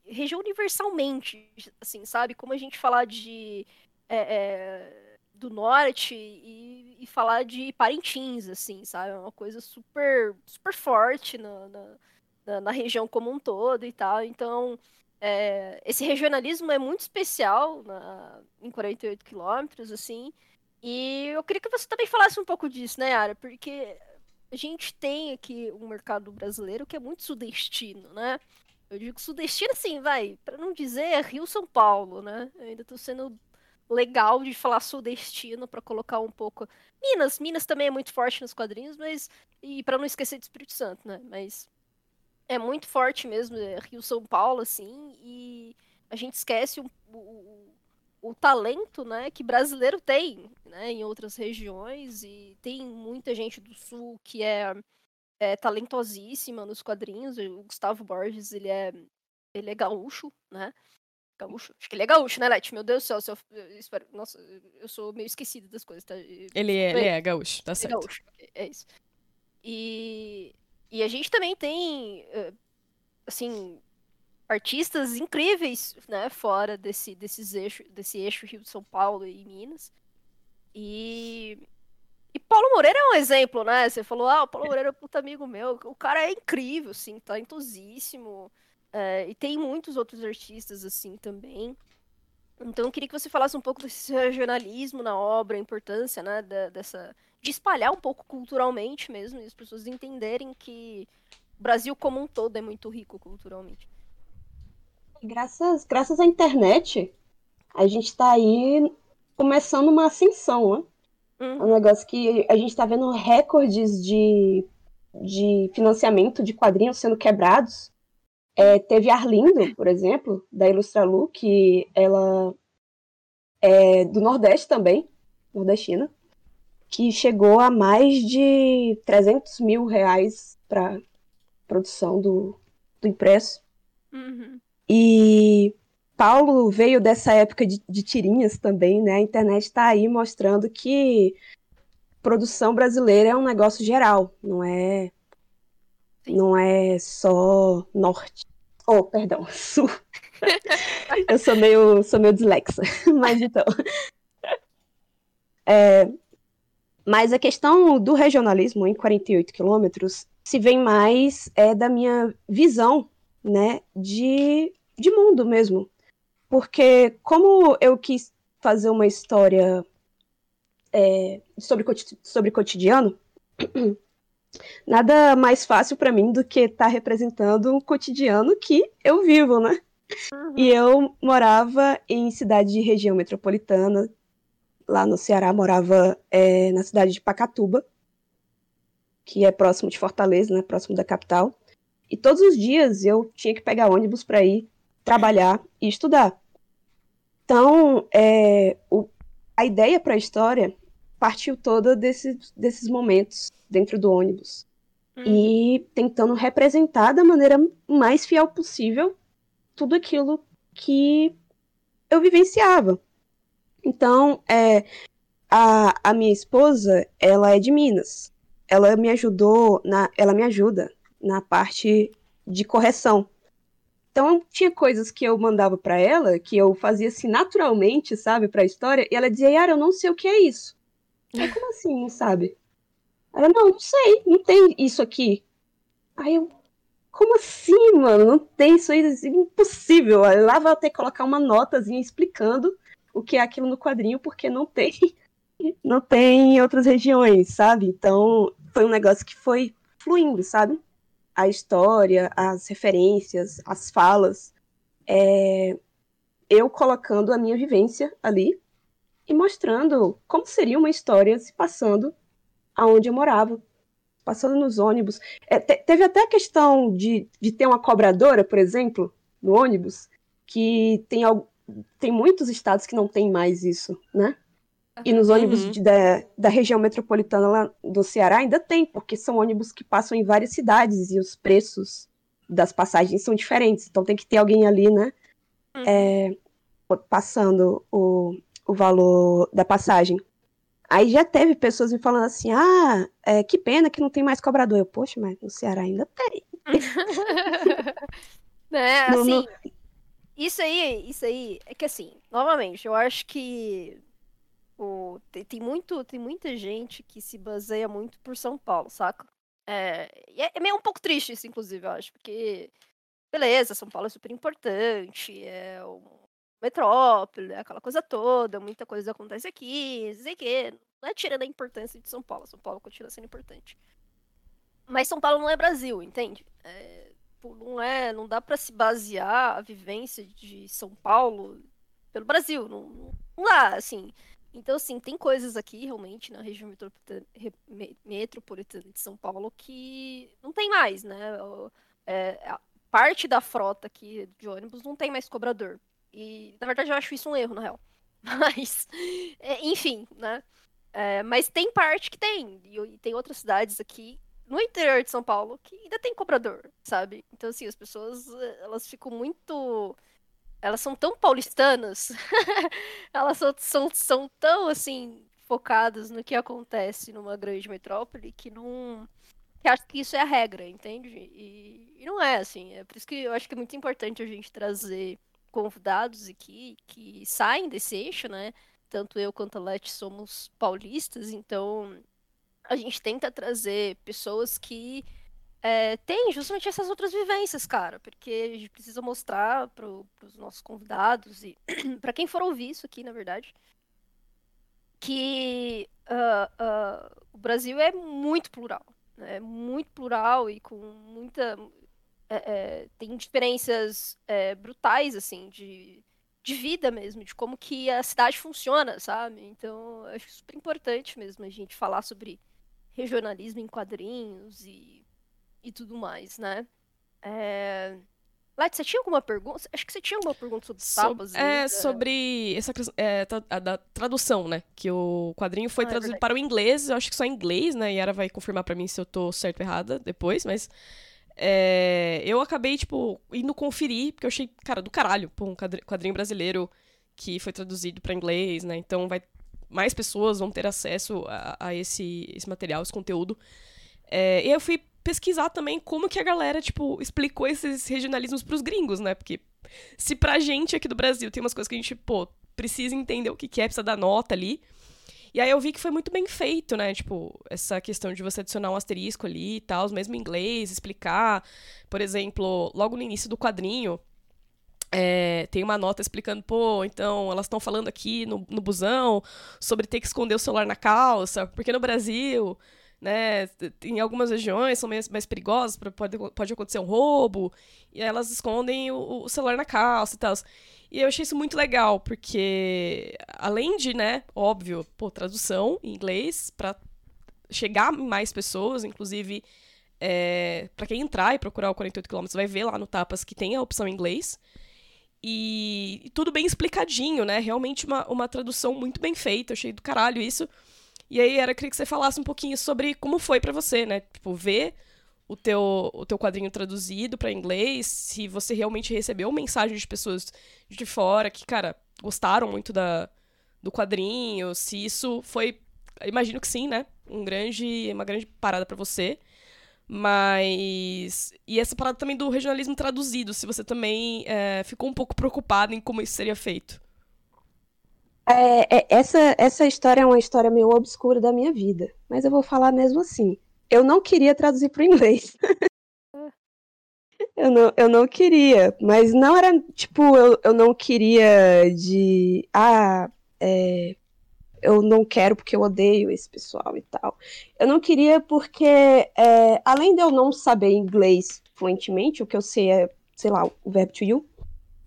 região universalmente, assim, sabe? Como a gente falar de é, é, do norte e, e, falar de Parintins, assim, sabe? É uma coisa super, super forte na, na na, na região como um todo e tal. Então, é, esse regionalismo é muito especial na, em 48 quilômetros, assim. E eu queria que você também falasse um pouco disso, né, Ara? Porque a gente tem aqui um mercado brasileiro que é muito sudestino, né? Eu digo sudestino, assim, vai, para não dizer Rio-São Paulo, né? Eu ainda tô sendo legal de falar sudestino para colocar um pouco. Minas, Minas também é muito forte nos quadrinhos, mas e para não esquecer de Espírito Santo, né? Mas é muito forte mesmo, é Rio São Paulo, assim, e a gente esquece o, o, o, talento, né, que brasileiro tem, né, em outras regiões, e tem muita gente do sul que é, é talentosíssima nos quadrinhos, o Gustavo Borges, ele é, ele é gaúcho, né, Gaúcho? Acho que ele é gaúcho, né, Leti? Meu Deus do céu, se eu, eu espero... Nossa, eu sou meio esquecida das coisas, tá? Ele é, ele é gaúcho, tá certo. É gaúcho, é isso. E e a gente também tem, eh, assim, artistas incríveis, né, fora desse, desses eixo, desse eixo Rio de São Paulo e Minas. E, e Paulo Moreira é um exemplo, né? Você falou, ah, o Paulo Moreira é um puta amigo meu. O cara é incrível, assim, talentosíssimo. É, e tem muitos outros artistas, assim, também. Então, eu queria que você falasse um pouco desse regionalismo na obra, a importância, né, da, dessa de espalhar um pouco culturalmente mesmo, e as pessoas entenderem que o Brasil como um todo é muito rico culturalmente. Graças, graças à internet, a gente está aí começando uma ascensão, né? Uhum. É um negócio que a gente está vendo recordes de, de financiamento de quadrinhos sendo quebrados. É, teve Arlindo, por exemplo, da Ilustralu, que ela é do Nordeste também, nordestina que chegou a mais de 300 mil reais para produção do, do impresso. Uhum. E Paulo veio dessa época de, de tirinhas também, né? A internet está aí mostrando que produção brasileira é um negócio geral, não é não é só norte. Oh, perdão, sul. Eu sou meio, sou meio dislexa, mas então. É, mas a questão do regionalismo em 48 quilômetros se vem mais é, da minha visão né, de, de mundo mesmo. Porque como eu quis fazer uma história é, sobre, sobre cotidiano, nada mais fácil para mim do que estar tá representando um cotidiano que eu vivo, né? Uhum. E eu morava em cidade de região metropolitana, lá no Ceará, morava é, na cidade de Pacatuba, que é próximo de Fortaleza, né, próximo da capital. E todos os dias eu tinha que pegar ônibus para ir trabalhar e estudar. Então, é, o, a ideia para a história partiu toda desses, desses momentos dentro do ônibus. Hum. E tentando representar da maneira mais fiel possível tudo aquilo que eu vivenciava. Então, é, a, a minha esposa, ela é de Minas. Ela me ajudou, na, ela me ajuda na parte de correção. Então, tinha coisas que eu mandava para ela, que eu fazia assim naturalmente, sabe, para a história, e ela dizia, Yara, eu não sei o que é isso. Aí, como assim, não sabe? Ela, não, não sei, não tem isso aqui. Aí eu, como assim, mano? Não tem isso aí, é impossível. Lá vai ter que colocar uma notazinha explicando o que é aquilo no quadrinho, porque não tem, não tem em outras regiões, sabe? Então, foi um negócio que foi fluindo, sabe? A história, as referências, as falas, é... eu colocando a minha vivência ali e mostrando como seria uma história se passando aonde eu morava, passando nos ônibus. É, te, teve até a questão de, de ter uma cobradora, por exemplo, no ônibus, que tem, tem muitos estados que não tem mais isso, né? E nos ônibus uhum. de, da, da região metropolitana lá do Ceará ainda tem, porque são ônibus que passam em várias cidades e os preços das passagens são diferentes. Então tem que ter alguém ali, né? Uhum. É, passando o, o valor da passagem. Aí já teve pessoas me falando assim: ah, é, que pena que não tem mais cobrador. Eu, poxa, mas no Ceará ainda tem. né, assim, no... isso aí, isso aí, é que assim, novamente, eu acho que o, tem, tem, muito, tem muita gente que se baseia muito por São Paulo, saca? É, é, é meio um pouco triste isso, inclusive, eu acho, porque, beleza, São Paulo é super importante, é um metrópole, aquela coisa toda, muita coisa acontece aqui, sei que, não é tirando a importância de São Paulo, São Paulo continua sendo importante. Mas São Paulo não é Brasil, entende? É, não é, não dá para se basear a vivência de São Paulo pelo Brasil, não, não dá, assim. Então, assim, tem coisas aqui realmente na região metropolitana, metropolitana de São Paulo que não tem mais, né? É, parte da frota aqui de ônibus não tem mais cobrador. E, na verdade, eu acho isso um erro, na real. Mas, é, enfim, né? É, mas tem parte que tem. E, e, tem outras cidades aqui no interior de São Paulo que ainda tem cobrador, sabe? Então, assim, as pessoas, elas ficam muito... Elas são tão paulistanas, elas são, são, são tão, assim, focadas no que acontece numa grande metrópole que não que acho que isso é a regra, entende? E, e, não é assim. É por isso que eu acho que é muito importante a gente trazer convidados aqui que saem desse eixo, né? Tanto eu quanto a Leti somos paulistas, então a gente tenta trazer pessoas que é, têm justamente essas outras vivências, cara, porque a gente precisa mostrar para os nossos convidados e para quem for ouvir isso aqui, na verdade, que uh, uh, o Brasil é muito plural, né? é muito plural e com muita é, é, tem diferenças é, brutais, assim, de, de vida mesmo, de como que a cidade funciona, sabe? Então, acho super importante mesmo a gente falar sobre regionalismo em quadrinhos e, e tudo mais, né? É... Light, você tinha alguma pergunta? Acho que você tinha alguma pergunta sobre tapas. So, é, sobre essa é, a, da tradução, né? Que o quadrinho foi ah, é traduzido é para o inglês, eu acho que só em inglês, né? E ela vai confirmar para mim se eu tô certo ou errada depois, mas é, eu acabei, tipo, indo conferir, porque eu achei, cara, do caralho, pô, um quadrinho brasileiro que foi traduzido para inglês, né? Então vai mais pessoas vão ter acesso a, a esse, esse material, esse conteúdo. É, e eu fui pesquisar também como que a galera, tipo, explicou esses regionalismos pros gringos, né? Porque se pra gente aqui do Brasil tem umas coisas que a gente, pô, precisa entender o que, que é, precisa dar nota ali. E aí eu vi que foi muito bem feito, né? Tipo, essa questão de você adicionar um asterisco ali e tal, mesmo em inglês, explicar. Por exemplo, logo no início do quadrinho, é, tem uma nota explicando, pô, então elas estão falando aqui no, no busão sobre ter que esconder o celular na calça, porque no Brasil, né, em algumas regiões são mais, mais perigosas, pode, pode acontecer um roubo, e elas escondem o, o celular na calça e tal. E eu achei isso muito legal, porque além de, né, óbvio, pô, tradução em inglês para chegar mais pessoas, inclusive é, para quem entrar e procurar o 48 km vai ver lá no Tapas que tem a opção em inglês. E, tudo bem explicadinho, né? Realmente uma, uma tradução muito bem feita, achei do caralho isso. E aí era queria que você falasse um pouquinho sobre como foi para você, né? Tipo, ver o teu, o teu quadrinho traduzido para inglês, se você realmente recebeu mensagem de pessoas de fora que, cara, gostaram muito da, do quadrinho, se isso foi, imagino que sim, né? Um grande, uma grande parada para você. Mas. E essa parada também do regionalismo traduzido, se você também é, ficou um pouco preocupado em como isso seria feito. É, é, essa, essa história é uma história meio obscura da minha vida, mas eu vou falar mesmo assim eu não queria traduzir para o inglês. eu, não, eu não queria, mas não era tipo, eu, eu não queria de. Ah, é, eu não quero porque eu odeio esse pessoal e tal. Eu não queria porque, é, além de eu não saber inglês fluentemente, o que eu sei é, sei lá, o verbo to you,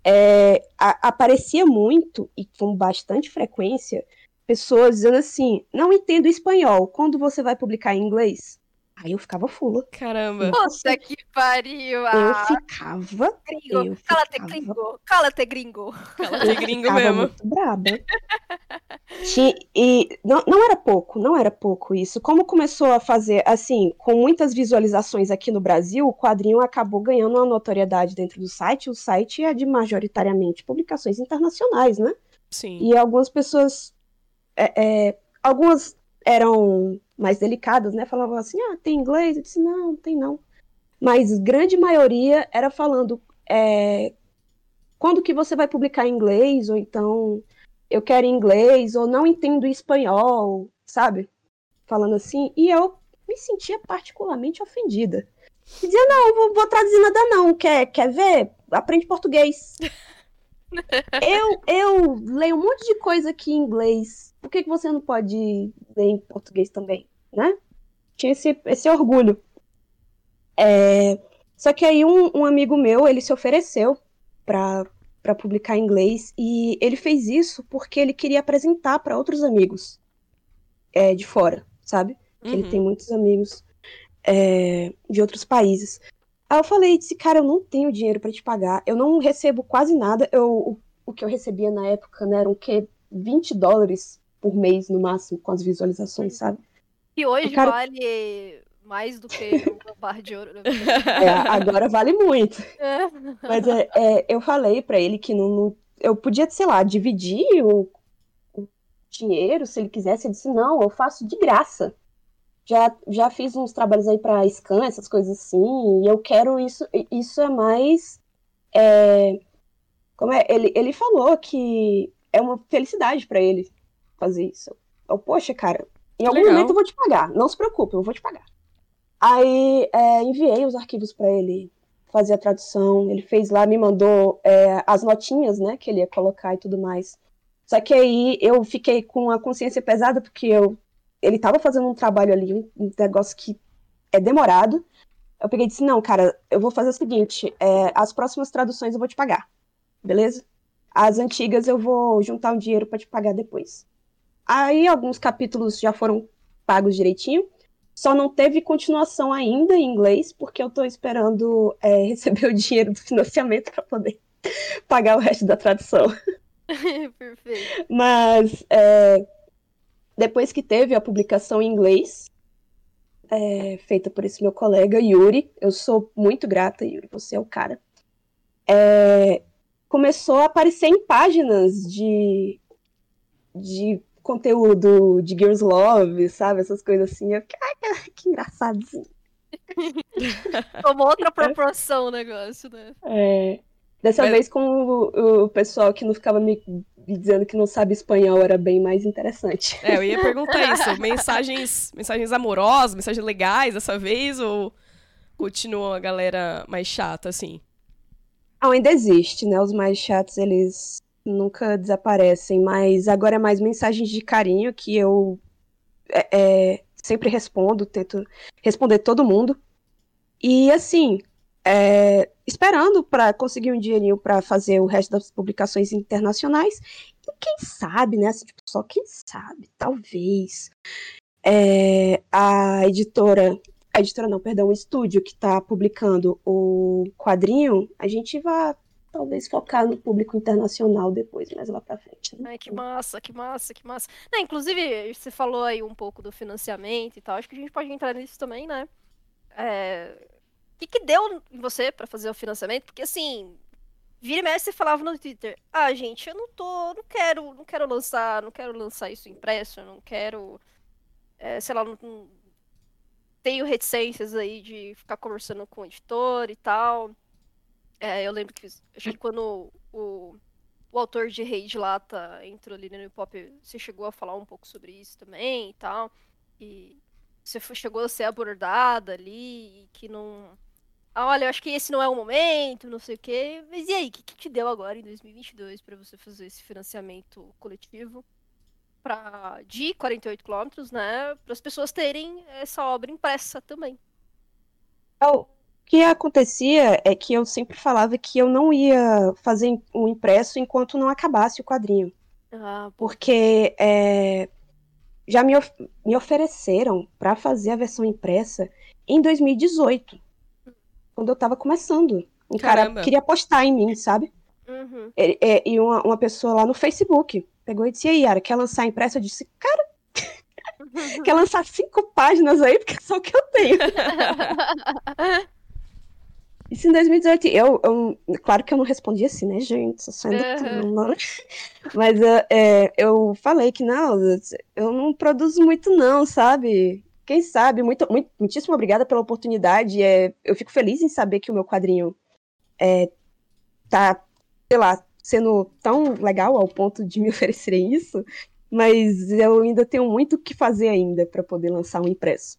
é, a, aparecia muito, e com bastante frequência, pessoas dizendo assim: não entendo espanhol, quando você vai publicar em inglês? Aí eu ficava fula. Caramba. Nossa, que pariu! Eu Ah, ficava. gringo. eu Cala-te, ficava- gringo. Cala-te, gringo. Ela Eu tem gringo ficava mesmo. muito braba. Ti- e não, não era pouco, não era pouco isso. Como começou a fazer, assim, com muitas visualizações aqui no Brasil, o quadrinho acabou ganhando uma notoriedade dentro do site. O site é de majoritariamente publicações internacionais, né? Sim. E algumas pessoas. é, é, algumas eram mais delicadas, né? Falavam assim: ah, tem inglês? Eu disse: não, tem não. Mas grande maioria era falando: é, quando que você vai publicar em inglês? Ou então, eu quero inglês, ou não entendo espanhol, sabe? Falando assim. E eu me sentia particularmente ofendida. E dizia: não, vou, vou traduzir nada não. Quer, quer ver? Aprende português. Eu, eu leio um monte de coisa aqui em inglês. Por que, que você não pode ler em português também, né? Tinha esse, esse orgulho. É, Só que aí um, um amigo meu, ele se ofereceu para para publicar em inglês e ele fez isso porque ele queria apresentar para outros amigos é, de fora, sabe? Que ele Uhum. tem muitos amigos é, de outros países. Aí eu falei, disse, cara, eu não tenho dinheiro pra te pagar, eu não recebo quase nada. Eu, o, o que eu recebia na época, né, eram o quê? 20 dólares por mês, no máximo, com as visualizações, sabe? E hoje quero- vale mais do que uma barra de ouro. né? É, agora vale muito. É. Mas é, é, eu falei pra ele que não, não- eu podia, sei lá, dividir o, o dinheiro, se ele quisesse. Ele disse, não, eu faço de graça. Já, já fiz uns trabalhos aí pra scan, essas coisas assim, e eu quero isso. Isso é mais. é, como é? Ele, ele falou que é uma felicidade pra ele fazer isso. Eu, poxa, cara, em algum legal. momento eu vou te pagar. Não se preocupe, eu vou te pagar. Aí é, enviei os arquivos pra ele fazer a tradução. Ele fez lá, me mandou é, as notinhas, né, que ele ia colocar e tudo mais. Só que aí eu fiquei com a consciência pesada porque eu, ele tava fazendo um trabalho ali, um, negócio que é demorado. Eu peguei e disse, não, cara, eu vou fazer o seguinte, é, as próximas traduções eu vou te pagar, beleza? As antigas eu vou juntar um dinheiro pra te pagar depois. Aí alguns capítulos já foram pagos direitinho. Só não teve continuação ainda em inglês, porque eu tô esperando é, receber o dinheiro do financiamento para poder pagar o resto da tradução. Perfeito. Mas é, depois que teve a publicação em inglês, é, feita por esse meu colega Yuri, eu sou muito grata, Yuri, você é o cara. é, começou a aparecer em páginas de, de conteúdo de Girls Love, sabe? Essas coisas assim. Eu fiquei, ai, que engraçadinho. Tomou outra proporção o negócio, né? É, dessa Mas- vez com o, o pessoal que não ficava me, me dizendo que não sabe espanhol era bem mais interessante. É, eu ia perguntar isso. Mensagens, mensagens amorosas, mensagens legais dessa vez ou continua a galera mais chata, assim? Ah, ainda existe, né? Os mais chatos, eles nunca desaparecem, mas agora é mais mensagens de carinho que eu é, é, sempre respondo, tento responder todo mundo. E assim, é, esperando para conseguir um dinheirinho para fazer o resto das publicações internacionais. E quem sabe, né? Assim, tipo, só quem sabe, talvez. é, a editora a editora não, perdão, o estúdio que está publicando o quadrinho, a gente vai talvez focar no público internacional depois, mais lá pra frente. Né? Ai, que massa, que massa, que massa. Inclusive, você falou aí um pouco do financiamento e tal. Acho que a gente pode entrar nisso também, né? É, O que, que deu em você pra fazer o financiamento? Porque assim, vira e mexe você falava no Twitter, ah, gente, eu não tô, não quero, não quero lançar, não quero lançar isso impresso, eu não quero, é, sei lá, não, não- tenho reticências aí de ficar conversando com o editor e tal. É, eu lembro que acho que quando o, o autor de Rei de Lata entrou ali no Pop, você chegou a falar um pouco sobre isso também e tal. E você chegou a ser abordada ali e que não. Ah, olha, eu acho que esse não é o momento, não sei o quê. Mas e aí, o que, que te deu agora em 2022 para você fazer esse financiamento coletivo pra, de 48 quilômetros, né? Para as pessoas terem essa obra impressa também. O que acontecia é que eu sempre falava que eu não ia fazer um impresso enquanto não acabasse o quadrinho. Ah, porque é, já me, of me ofereceram para fazer a versão impressa em 2018, quando eu tava começando. Um Caramba. cara queria apostar em mim, sabe? uhum. E, e- e uma, uma pessoa lá no Facebook pegou e disse: E aí, Yara, quer lançar impressa? Eu disse: Cara, quer lançar cinco páginas aí? Porque é só o que eu tenho. Isso em 2018. Eu, eu- claro que eu não respondi assim, né, gente? Só saindo Aham. tudo. Mas é, é, eu falei que não, eu não produzo muito, não, sabe? Quem sabe? Muito, muito, muitíssimo obrigada pela oportunidade. É, eu fico feliz em saber que o meu quadrinho é, tá, sei lá, sendo tão legal ao ponto de me oferecerem isso. Mas eu ainda tenho muito o que fazer ainda para poder lançar um impresso.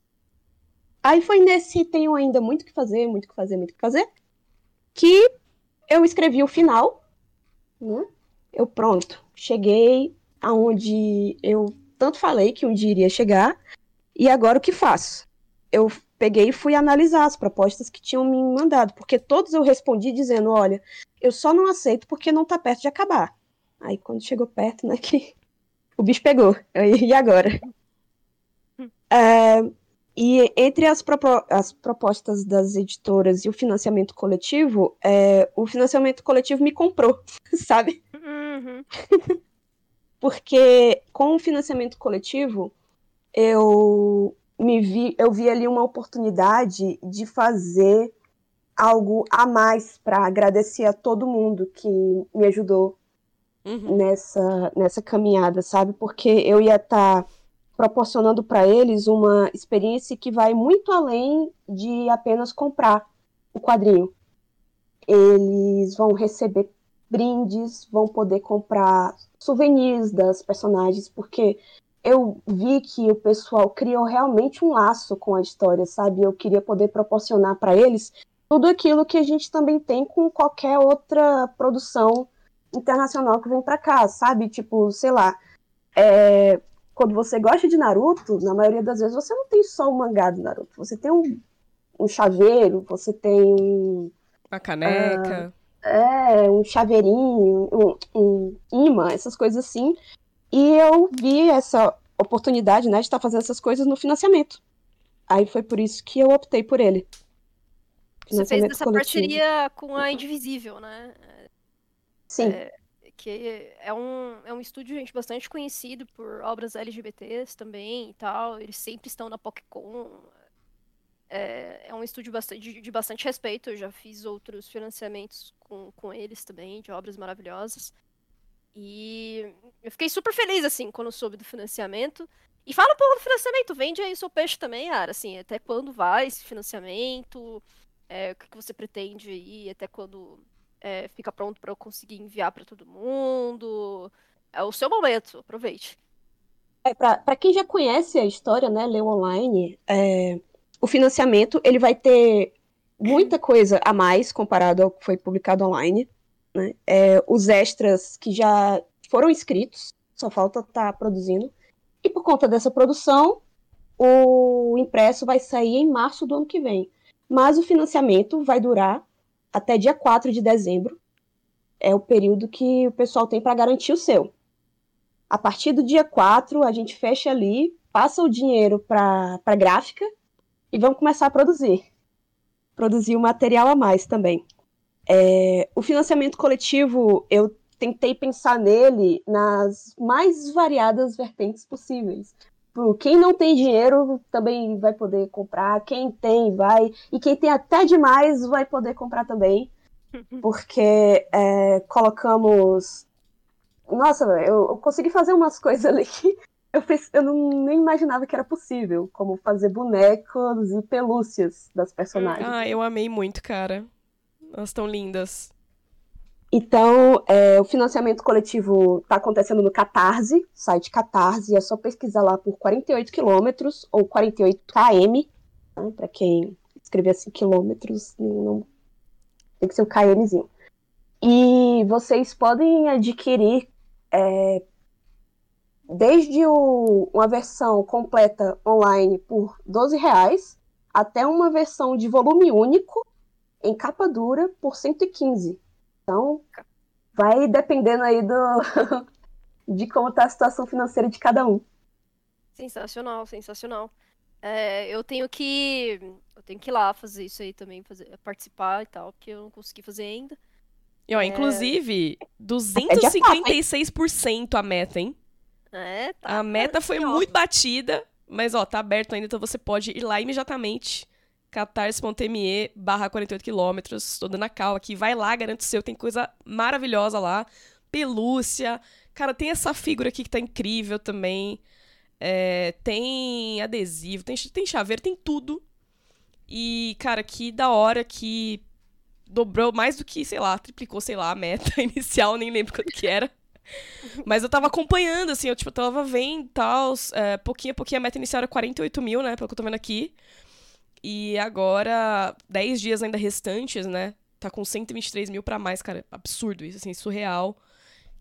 Aí foi nesse tenho ainda muito o que fazer, muito o que fazer, muito o que fazer, que eu escrevi o final, né? Eu pronto, cheguei aonde eu tanto falei que um dia iria chegar, e agora o que faço? Eu peguei e fui analisar as propostas que tinham me mandado, porque todos eu respondi dizendo, olha, eu só não aceito porque não tá perto de acabar. Aí quando chegou perto, né, que o bicho pegou. Aí, E agora? É, e entre as, propo- as propostas das editoras e o financiamento coletivo, é, o financiamento coletivo me comprou, sabe? Uhum. Porque com o financiamento coletivo, eu me vi, eu vi ali uma oportunidade de fazer algo a mais para agradecer a todo mundo que me ajudou Uhum. nessa, nessa caminhada, sabe? Porque eu ia estar proporcionando para eles uma experiência que vai muito além de apenas comprar o quadrinho. Eles vão receber brindes, vão poder comprar souvenirs das personagens, porque eu vi que o pessoal criou realmente um laço com a história, sabe? Eu queria poder proporcionar para eles tudo aquilo que a gente também tem com qualquer outra produção internacional que vem pra cá, sabe? Tipo, sei lá, é, quando você gosta de Naruto, na maioria das vezes você não tem só o mangá do Naruto, você tem um, um chaveiro, você tem um, A caneca. é, um chaveirinho, um, um imã, essas coisas assim. E eu vi essa oportunidade, né, de estar fazendo essas coisas no financiamento. Aí foi por isso que eu optei por ele. Você fez essa coletivo. parceria com a Indivisível, né? Sim. Que é um, é um estúdio, gente, bastante conhecido por obras LGBTs também e tal. Eles sempre estão na PocCon. É, é um estúdio bastante, de, bastante respeito. Eu já fiz outros financiamentos com, com eles também, de obras maravilhosas. E eu fiquei super feliz, assim, quando soube do financiamento. E fala um pouco do financiamento, vende aí o seu peixe também, Ara, assim, até quando vai esse financiamento, é, o que que você pretende aí, até quando é, fica pronto para eu conseguir enviar para todo mundo. É o seu momento, aproveite. É, para quem já conhece a história, né, leu online, é, o financiamento ele vai ter muita coisa a mais comparado ao que foi publicado online. Né? É, os extras que já foram escritos, só falta estar produzindo. E por conta dessa produção, o impresso vai sair em março do ano que vem. Mas o financiamento vai durar até dia 4 de dezembro. É o período que o pessoal tem para garantir o seu. A partir do dia 4, a gente fecha ali, passa o dinheiro para a gráfica e vamos começar a produzir. Produzir o material a mais também. É, o financiamento coletivo, eu tentei pensar nele nas mais variadas vertentes possíveis. Pro Quem não tem dinheiro também vai poder comprar, quem tem vai, e quem tem até demais vai poder comprar também, porque é, colocamos nossa, eu, eu consegui fazer umas coisas ali que eu, fiz, eu não, nem imaginava que era possível, como fazer bonecos e pelúcias das personagens. Ah, eu amei muito, cara. Elas estão lindas. Então, é, o financiamento coletivo está acontecendo no Catarse, site Catarse, é só pesquisar lá por 48 quilômetros ou 48 km, né, para quem escrever assim quilômetros, não, tem que ser um kmzinho. E vocês podem adquirir é, desde o, uma versão completa online por 12 reais até uma versão de volume único em capa dura por 115. Então, vai dependendo aí do, de como está a situação financeira de cada um. Sensacional, sensacional. É, eu tenho que. Eu tenho que ir lá fazer isso aí também, fazer, participar e tal, porque eu não consegui fazer ainda. E, ó, é... Inclusive, 256% a meta, hein? É, tá. A meta foi muito batida, mas ó, tá aberto ainda, então você pode ir lá imediatamente catarse.me barra 48 quilômetros. Tô dando a cal aqui. Vai lá, garante o seu. Tem coisa maravilhosa lá. Pelúcia. Cara, tem essa figura aqui que tá incrível também. É, tem adesivo, tem, tem chaveiro, tem tudo. E, cara, que da hora que dobrou mais do que, sei lá, triplicou, sei lá, a meta inicial, nem lembro quanto que era. Mas eu tava acompanhando, assim, eu, tipo, tava vendo e tal. É, pouquinho a pouquinho, a meta inicial era 48 mil, né, pelo que eu tô vendo aqui. E agora, 10 dias ainda restantes, né? Tá com 123 mil pra mais, cara. Absurdo isso, assim, surreal.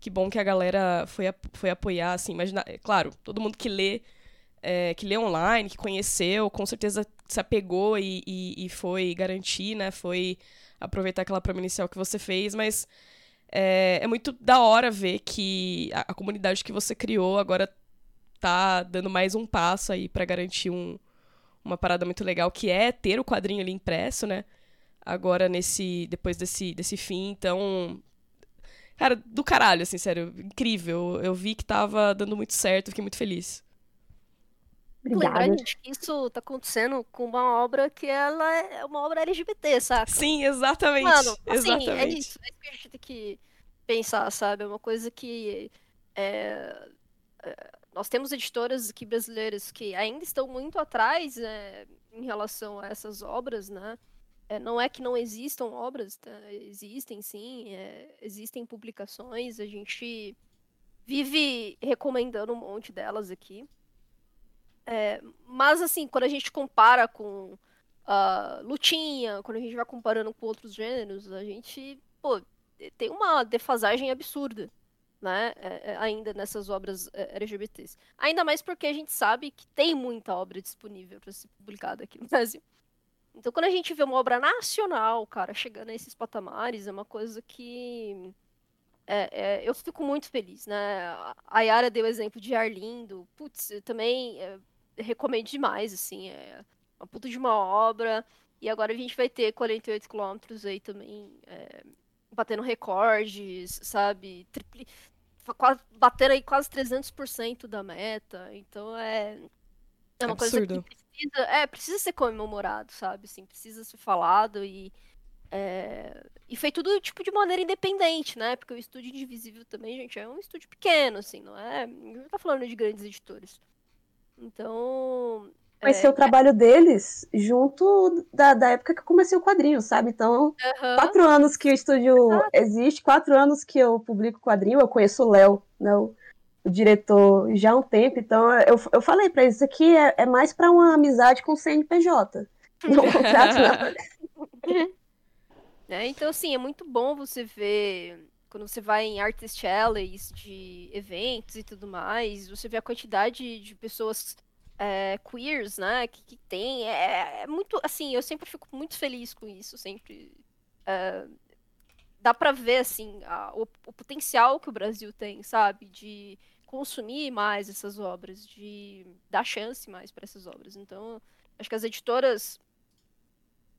Que bom que a galera foi, foi apoiar, assim, imagina. É, claro, todo mundo que lê, é, que lê online, que conheceu, com certeza se apegou e, e, e foi garantir, né? Foi aproveitar aquela prova inicial que você fez, mas é, é muito da hora ver que a, a, comunidade que você criou agora tá dando mais um passo aí para garantir um, uma parada muito legal, que é ter o quadrinho ali impresso, né? Agora, nesse. Depois desse, desse fim, então. Cara, do caralho, assim, sério. Incrível. Eu vi que tava dando muito certo, fiquei muito feliz. Lembrar, gente, que isso tá acontecendo com uma obra que ela é uma obra LGBT, saca? Sim, exatamente. Mano, assim, exatamente. é isso. É isso que a gente tem que pensar, sabe? É uma coisa que. É, é nós temos editoras aqui brasileiras que ainda estão muito atrás é, em relação a essas obras, né? É, não é que não existam obras, tá? existem sim, é, existem publicações, a gente vive recomendando um monte delas aqui. É, mas, assim, quando a gente compara com uh, Lutinha, quando a gente vai comparando com outros gêneros, a gente, pô, tem uma defasagem absurda né, é, é, ainda nessas obras é, LGBTs. Ainda mais porque a gente sabe que tem muita obra disponível para ser publicada aqui no Brasil. Então, quando a gente vê uma obra nacional, cara, chegando a esses patamares, é uma coisa que é, é, eu fico muito feliz, né? A Yara deu o exemplo de Arlindo, putz, eu também é, recomendo demais, assim, é uma puta de uma obra. E agora a gente vai ter 48 quilômetros aí também, batendo recordes, sabe? Tripli bater aí quase 300% da meta. Então é. É uma Absurdo. coisa que precisa, é, precisa ser comemorado, sabe? Assim, precisa ser falado e. É... E foi tudo, tipo, de maneira independente, né? Porque o estúdio Indivisível também, gente, é um estúdio pequeno, assim, não é? Não tá falando de grandes editores. Então, conheci é, o trabalho deles junto da, da época que eu comecei o quadrinho, sabe? Então, uhum. quatro anos que o estúdio Exato. existe, quatro anos que eu publico quadrinho, eu conheço o Léo, né, o, o, diretor, já há um tempo, então eu, eu falei para eles, isso aqui é, é mais para uma amizade com o CNPJ. Não contrato, não. É, então, assim, é muito bom você ver quando você vai em artist alleys de eventos e tudo mais, você vê a quantidade de pessoas é, queers, né, que, que tem. É, é, muito, assim, eu sempre fico muito feliz com isso, sempre. É, dá para ver, assim, a, o, o, potencial que o Brasil tem, sabe, de consumir mais essas obras, de dar chance mais para essas obras. Então, acho que as editoras,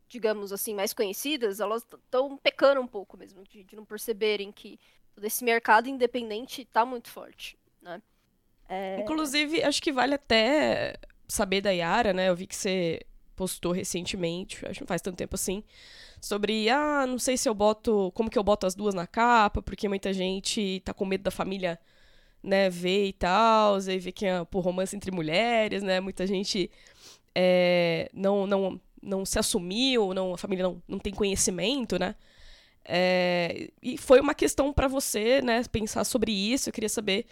digamos assim, mais conhecidas, elas estão pecando um pouco mesmo, de, de não perceberem que todo esse mercado independente está muito forte, né? É... Inclusive, acho que vale até saber da Yara, né? Eu vi que você postou recentemente, acho que não faz tanto tempo assim, sobre, ah, não sei se eu boto, como que eu boto as duas na capa, porque muita gente tá com medo da família, né, ver e tal, aí vê que é por romance entre mulheres, né, muita gente é, não, não, não se assumiu, não, a família não, não tem conhecimento, né, é, e foi uma questão para você, né, pensar sobre isso, eu queria saber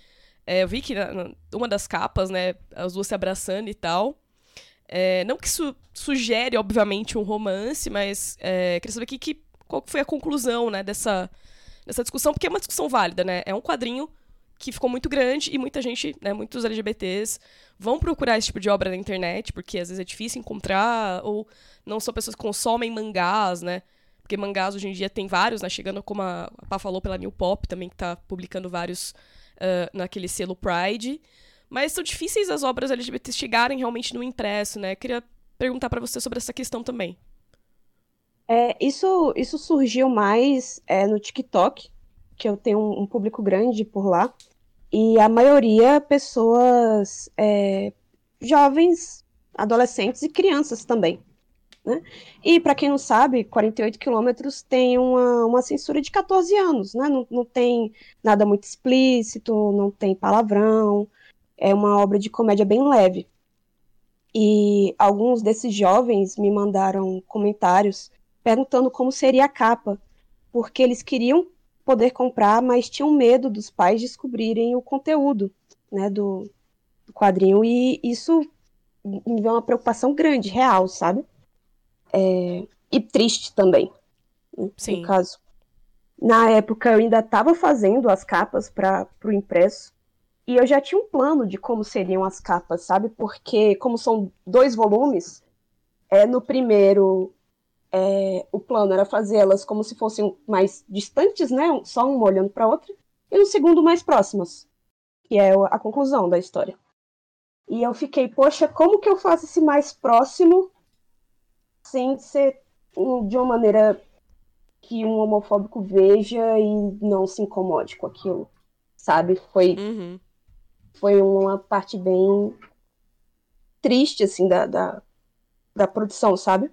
é, eu vi que na, na, uma das capas, né, as duas se abraçando e tal. É, não que isso sugere, obviamente, um romance, mas é, queria saber aqui que, qual foi a conclusão, né, dessa, dessa discussão, porque é uma discussão válida, né? É um quadrinho que ficou muito grande e muita gente, né, muitos LGBTs vão procurar esse tipo de obra na internet, porque às vezes é difícil encontrar, ou não são pessoas que consomem mangás, né? Porque mangás hoje em dia tem vários, né? Chegando como a, Pá falou pela New Pop também, que tá publicando vários uh, naquele selo Pride. Mas são difíceis as obras LGBT chegarem realmente no impresso, né? Queria perguntar para você sobre essa questão também. É, isso, isso surgiu mais é, no TikTok, que eu tenho um, um, público grande por lá. E a maioria pessoas é, jovens, adolescentes e crianças também. Né? E para quem não sabe, 48 quilômetros tem uma, uma censura de 14 anos, né? Não, não tem nada muito explícito, não tem palavrão, é uma obra de comédia bem leve. E alguns desses jovens me mandaram comentários perguntando como seria a capa, porque eles queriam poder comprar, mas tinham medo dos pais descobrirem o conteúdo né, do, do quadrinho. E isso me deu uma preocupação grande, real, sabe? É, e triste também, né, Sim. no caso. Na época eu ainda estava fazendo as capas para o impresso e eu já tinha um plano de como seriam as capas, sabe? Porque como são dois volumes, é no primeiro é, o plano era fazê-las como se fossem mais distantes, né? Só uma olhando para outra, e no segundo mais próximas, que é a conclusão da história. E eu fiquei, poxa, como que eu faço esse mais próximo sem ser de uma maneira que um homofóbico veja e não se incomode com aquilo, sabe? Foi, uhum. foi uma parte bem triste, assim, da, da, da produção, sabe?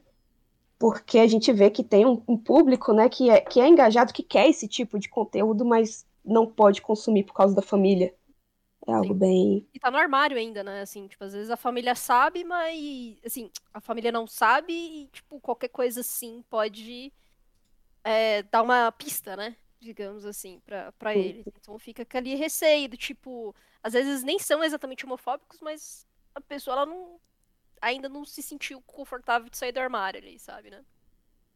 Porque a gente vê que tem um, um público, né, que é, que é engajado, que quer esse tipo de conteúdo, mas não pode consumir por causa da família. É algo Sim. bem. E tá no armário ainda, né? Assim, tipo, às vezes a família sabe, mas assim, a família não sabe e, tipo, qualquer coisa assim pode é, dar uma pista, né? Digamos assim, pra, pra eles. Então fica ali receio, do, tipo, às vezes nem são exatamente homofóbicos, mas a pessoa ela não ainda não se sentiu confortável de sair do armário ali, sabe, né?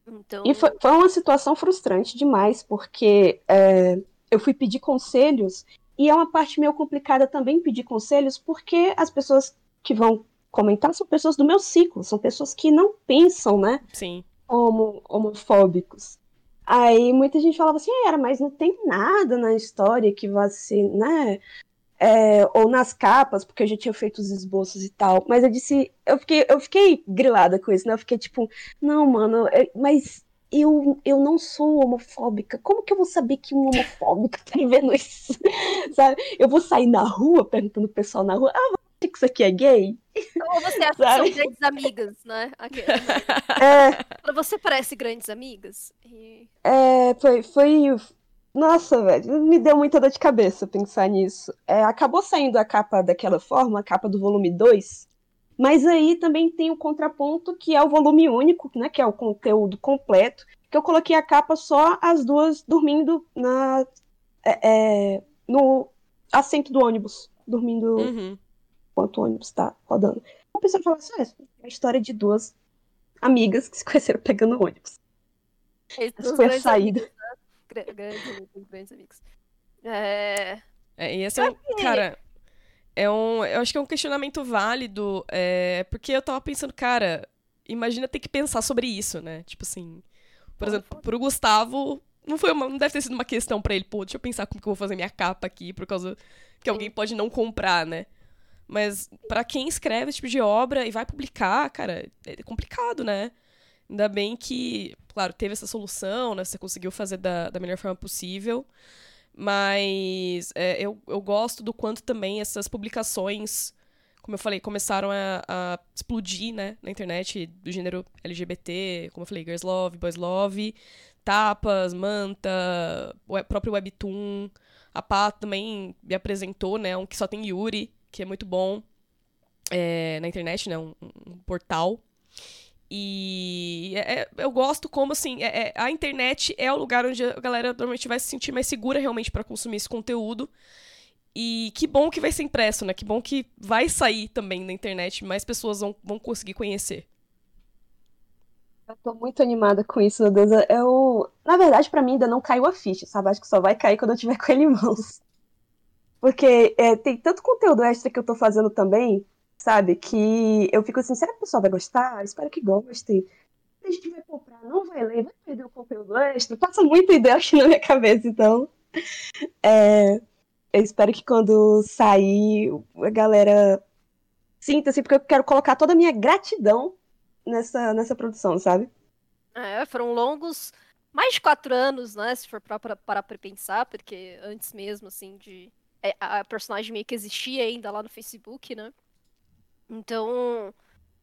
Então... E foi, foi uma situação frustrante demais, porque é, eu fui pedir conselhos e é uma parte meio complicada também pedir conselhos, porque as pessoas que vão comentar são pessoas do meu ciclo, são pessoas que não pensam, né? Sim. Como homofóbicos. Aí muita gente falava assim, ah, era, mas não tem nada na história que vá né? É, ou nas capas, porque eu já tinha feito os esboços e tal. Mas eu disse, eu fiquei, eu fiquei grilada com isso, né? Eu fiquei tipo, não, mano, eu, mas eu, eu não sou homofóbica. Como que eu vou saber que um homofóbico tá vendo isso? Sabe? Eu vou sair na rua perguntando pro pessoal na rua, ah, você que isso aqui é gay? Ou você acha Sabe? que são grandes amigas, né? É. Você parece grandes amigas. E... É, foi, foi. Nossa, velho, me deu muita dor de cabeça pensar nisso. É, acabou saindo a capa daquela forma, a capa do volume 2, mas aí também tem o contraponto, que é o volume único, né, que é o conteúdo completo, que eu coloquei a capa só as duas dormindo na, é, é, no assento do ônibus, dormindo uhum. enquanto o ônibus está rodando. A pessoa fala assim, ah, é a história de duas amigas que se conheceram pegando ônibus. Essa foi a saída. Amigos, né? Grandes, grandes amigos. É... é e esse é um, cara, é um, eu acho que é um questionamento válido, é, porque eu tava pensando, cara, imagina ter que pensar sobre isso, né? Tipo assim, por exemplo, pro Gustavo, não foi uma, não deve ter sido uma questão para ele, pô, deixa eu pensar como que eu vou fazer minha capa aqui, por causa que alguém pode não comprar, né? Mas para quem escreve esse tipo de obra e vai publicar, cara, é complicado, né? Ainda bem que, claro, teve essa solução, né? Você conseguiu fazer da, da melhor forma possível. Mas é, eu, eu gosto do quanto também essas publicações, como eu falei, começaram a, a, explodir né, na internet do gênero LGBT, como eu falei, Girls Love, Boys Love, Tapas, Manta, o próprio Webtoon. A Pá também me apresentou, né? Um que só tem Yuri, que é muito bom é, na internet, né? Um, um portal. E é, é, eu gosto como, assim, é, é, a internet é o lugar onde a galera normalmente vai se sentir mais segura realmente para consumir esse conteúdo. E que bom que vai ser impresso, né? Que bom que vai sair também na internet, mais pessoas vão, vão conseguir conhecer. Eu tô muito animada com isso, meu Deus. Eu, na verdade, para mim ainda não caiu a ficha, sabe? Acho que só vai cair quando eu tiver com ele em mãos. Porque é, tem tanto conteúdo extra que eu tô fazendo também, sabe? Que eu fico assim, será que o pessoal vai gostar? Espero que gostem. A gente vai comprar, não vai ler, vai perder o conteúdo extra. Passa muita ideia aqui na minha cabeça, então. É... eu espero que quando sair a galera sinta, assim, porque eu quero colocar toda a minha gratidão nessa, nessa produção, sabe? É, foram longos mais de quatro anos, né? Se for para parar pra pensar, porque antes mesmo, assim, de. É, a personagem meio que existia ainda lá no Facebook, né? Então.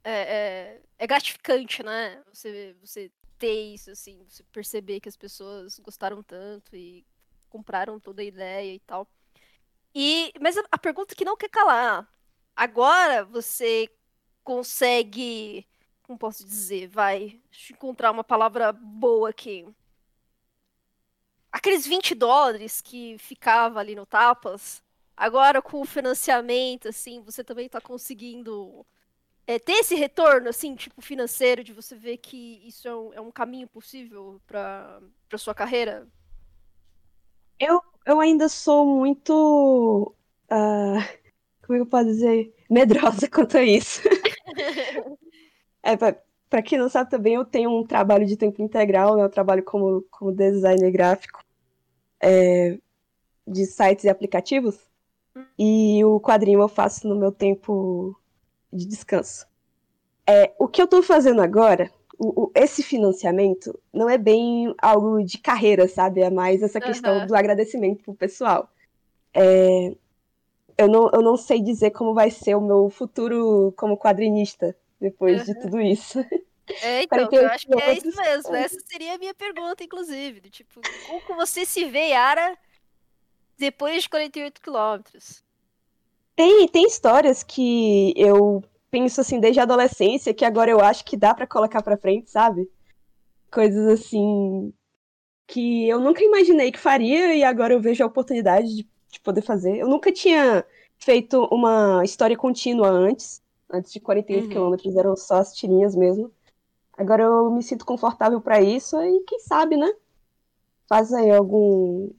É, é, é, gratificante, né? Você, você ter isso, assim, você perceber que as pessoas gostaram tanto e compraram toda a ideia e tal. E, mas a, a pergunta que não quer calar. Agora você consegue. Como posso dizer? Vai. Encontrar uma palavra boa aqui aqueles 20 dólares que ficava ali no Tapas, agora com o financiamento, assim, você também está conseguindo é, ter esse retorno, assim, tipo, financeiro, de você ver que isso é um, é um caminho possível para sua carreira? Eu, eu ainda sou muito. Uh, como é que eu posso dizer? Medrosa quanto a isso. é, pra, para quem não sabe também, eu tenho um trabalho de tempo integral, né? Eu trabalho como, como designer gráfico é, de sites e aplicativos. E o quadrinho eu faço no meu tempo de descanso. É, o que eu estou fazendo agora, o, o, esse financiamento, não é bem algo de carreira, sabe? É mais essa questão uhum. do agradecimento pro pessoal. É, eu, não, eu não sei dizer como vai ser o meu futuro como quadrinista depois uhum. de tudo isso. É, então, eu acho que é isso mesmo. Essa seria a minha pergunta, inclusive. Do, tipo, como você se vê, Yara, depois de 48 quilômetros? Tem, tem histórias que eu penso assim desde a adolescência que agora eu acho que dá para colocar para frente, sabe? Coisas assim que eu nunca imaginei que faria e agora eu vejo a oportunidade de, de poder fazer. Eu nunca tinha feito uma história contínua antes. Antes de 48 uhum. quilômetros eram só as tirinhas mesmo. Agora eu me sinto confortável para isso e quem sabe, né? Faz aí algum,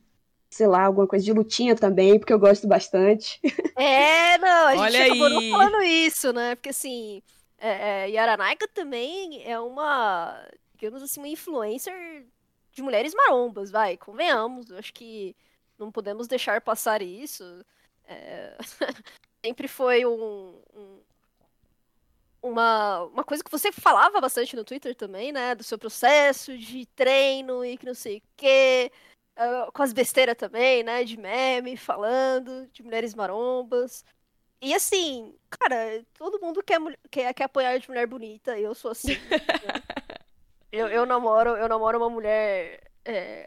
sei lá, alguma coisa de lutinha também, porque eu gosto bastante. É, não, a gente Olha acabou aí. não falando isso, né? Porque assim, é, é, Yaranaika também é uma, digamos assim, uma influencer de mulheres marombas, vai, convenhamos. Eu acho que não podemos deixar passar isso. É... Sempre foi um, um, uma, uma coisa que você falava bastante no Twitter também, né? Do seu processo de treino e que não sei o quê. Uh, com as besteiras também, né? De meme, falando, de mulheres marombas. E assim, cara, todo mundo quer, quer, quer apoiar de mulher bonita. Eu sou assim. eu, eu, namoro, eu namoro uma mulher. É,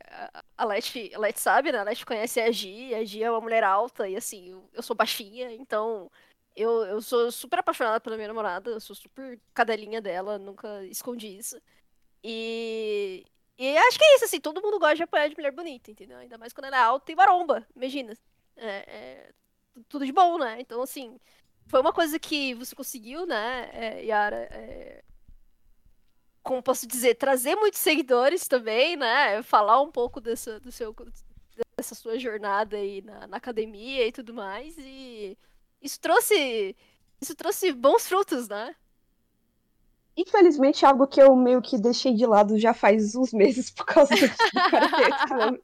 a Leti, a sabe, né? A Leti conhece a Gi. A Gi é uma mulher alta e assim, eu, eu sou baixinha, então eu, eu sou super apaixonada pela minha namorada, eu sou super cadelinha dela, nunca escondi isso. E, e acho que é isso, assim, todo mundo gosta de apoiar de mulher bonita, entendeu? Ainda mais quando ela é alta e maromba, imagina. É, é, tudo de bom, né? Então, assim, foi uma coisa que você conseguiu, né, é, Yara? É, como posso dizer, trazer muitos seguidores também, né? Falar um pouco dessa, do seu, dessa sua jornada aí na, na academia e tudo mais. E isso trouxe. Isso trouxe bons frutos, né? Infelizmente, algo que eu meio que deixei de lado já faz uns meses por causa do 48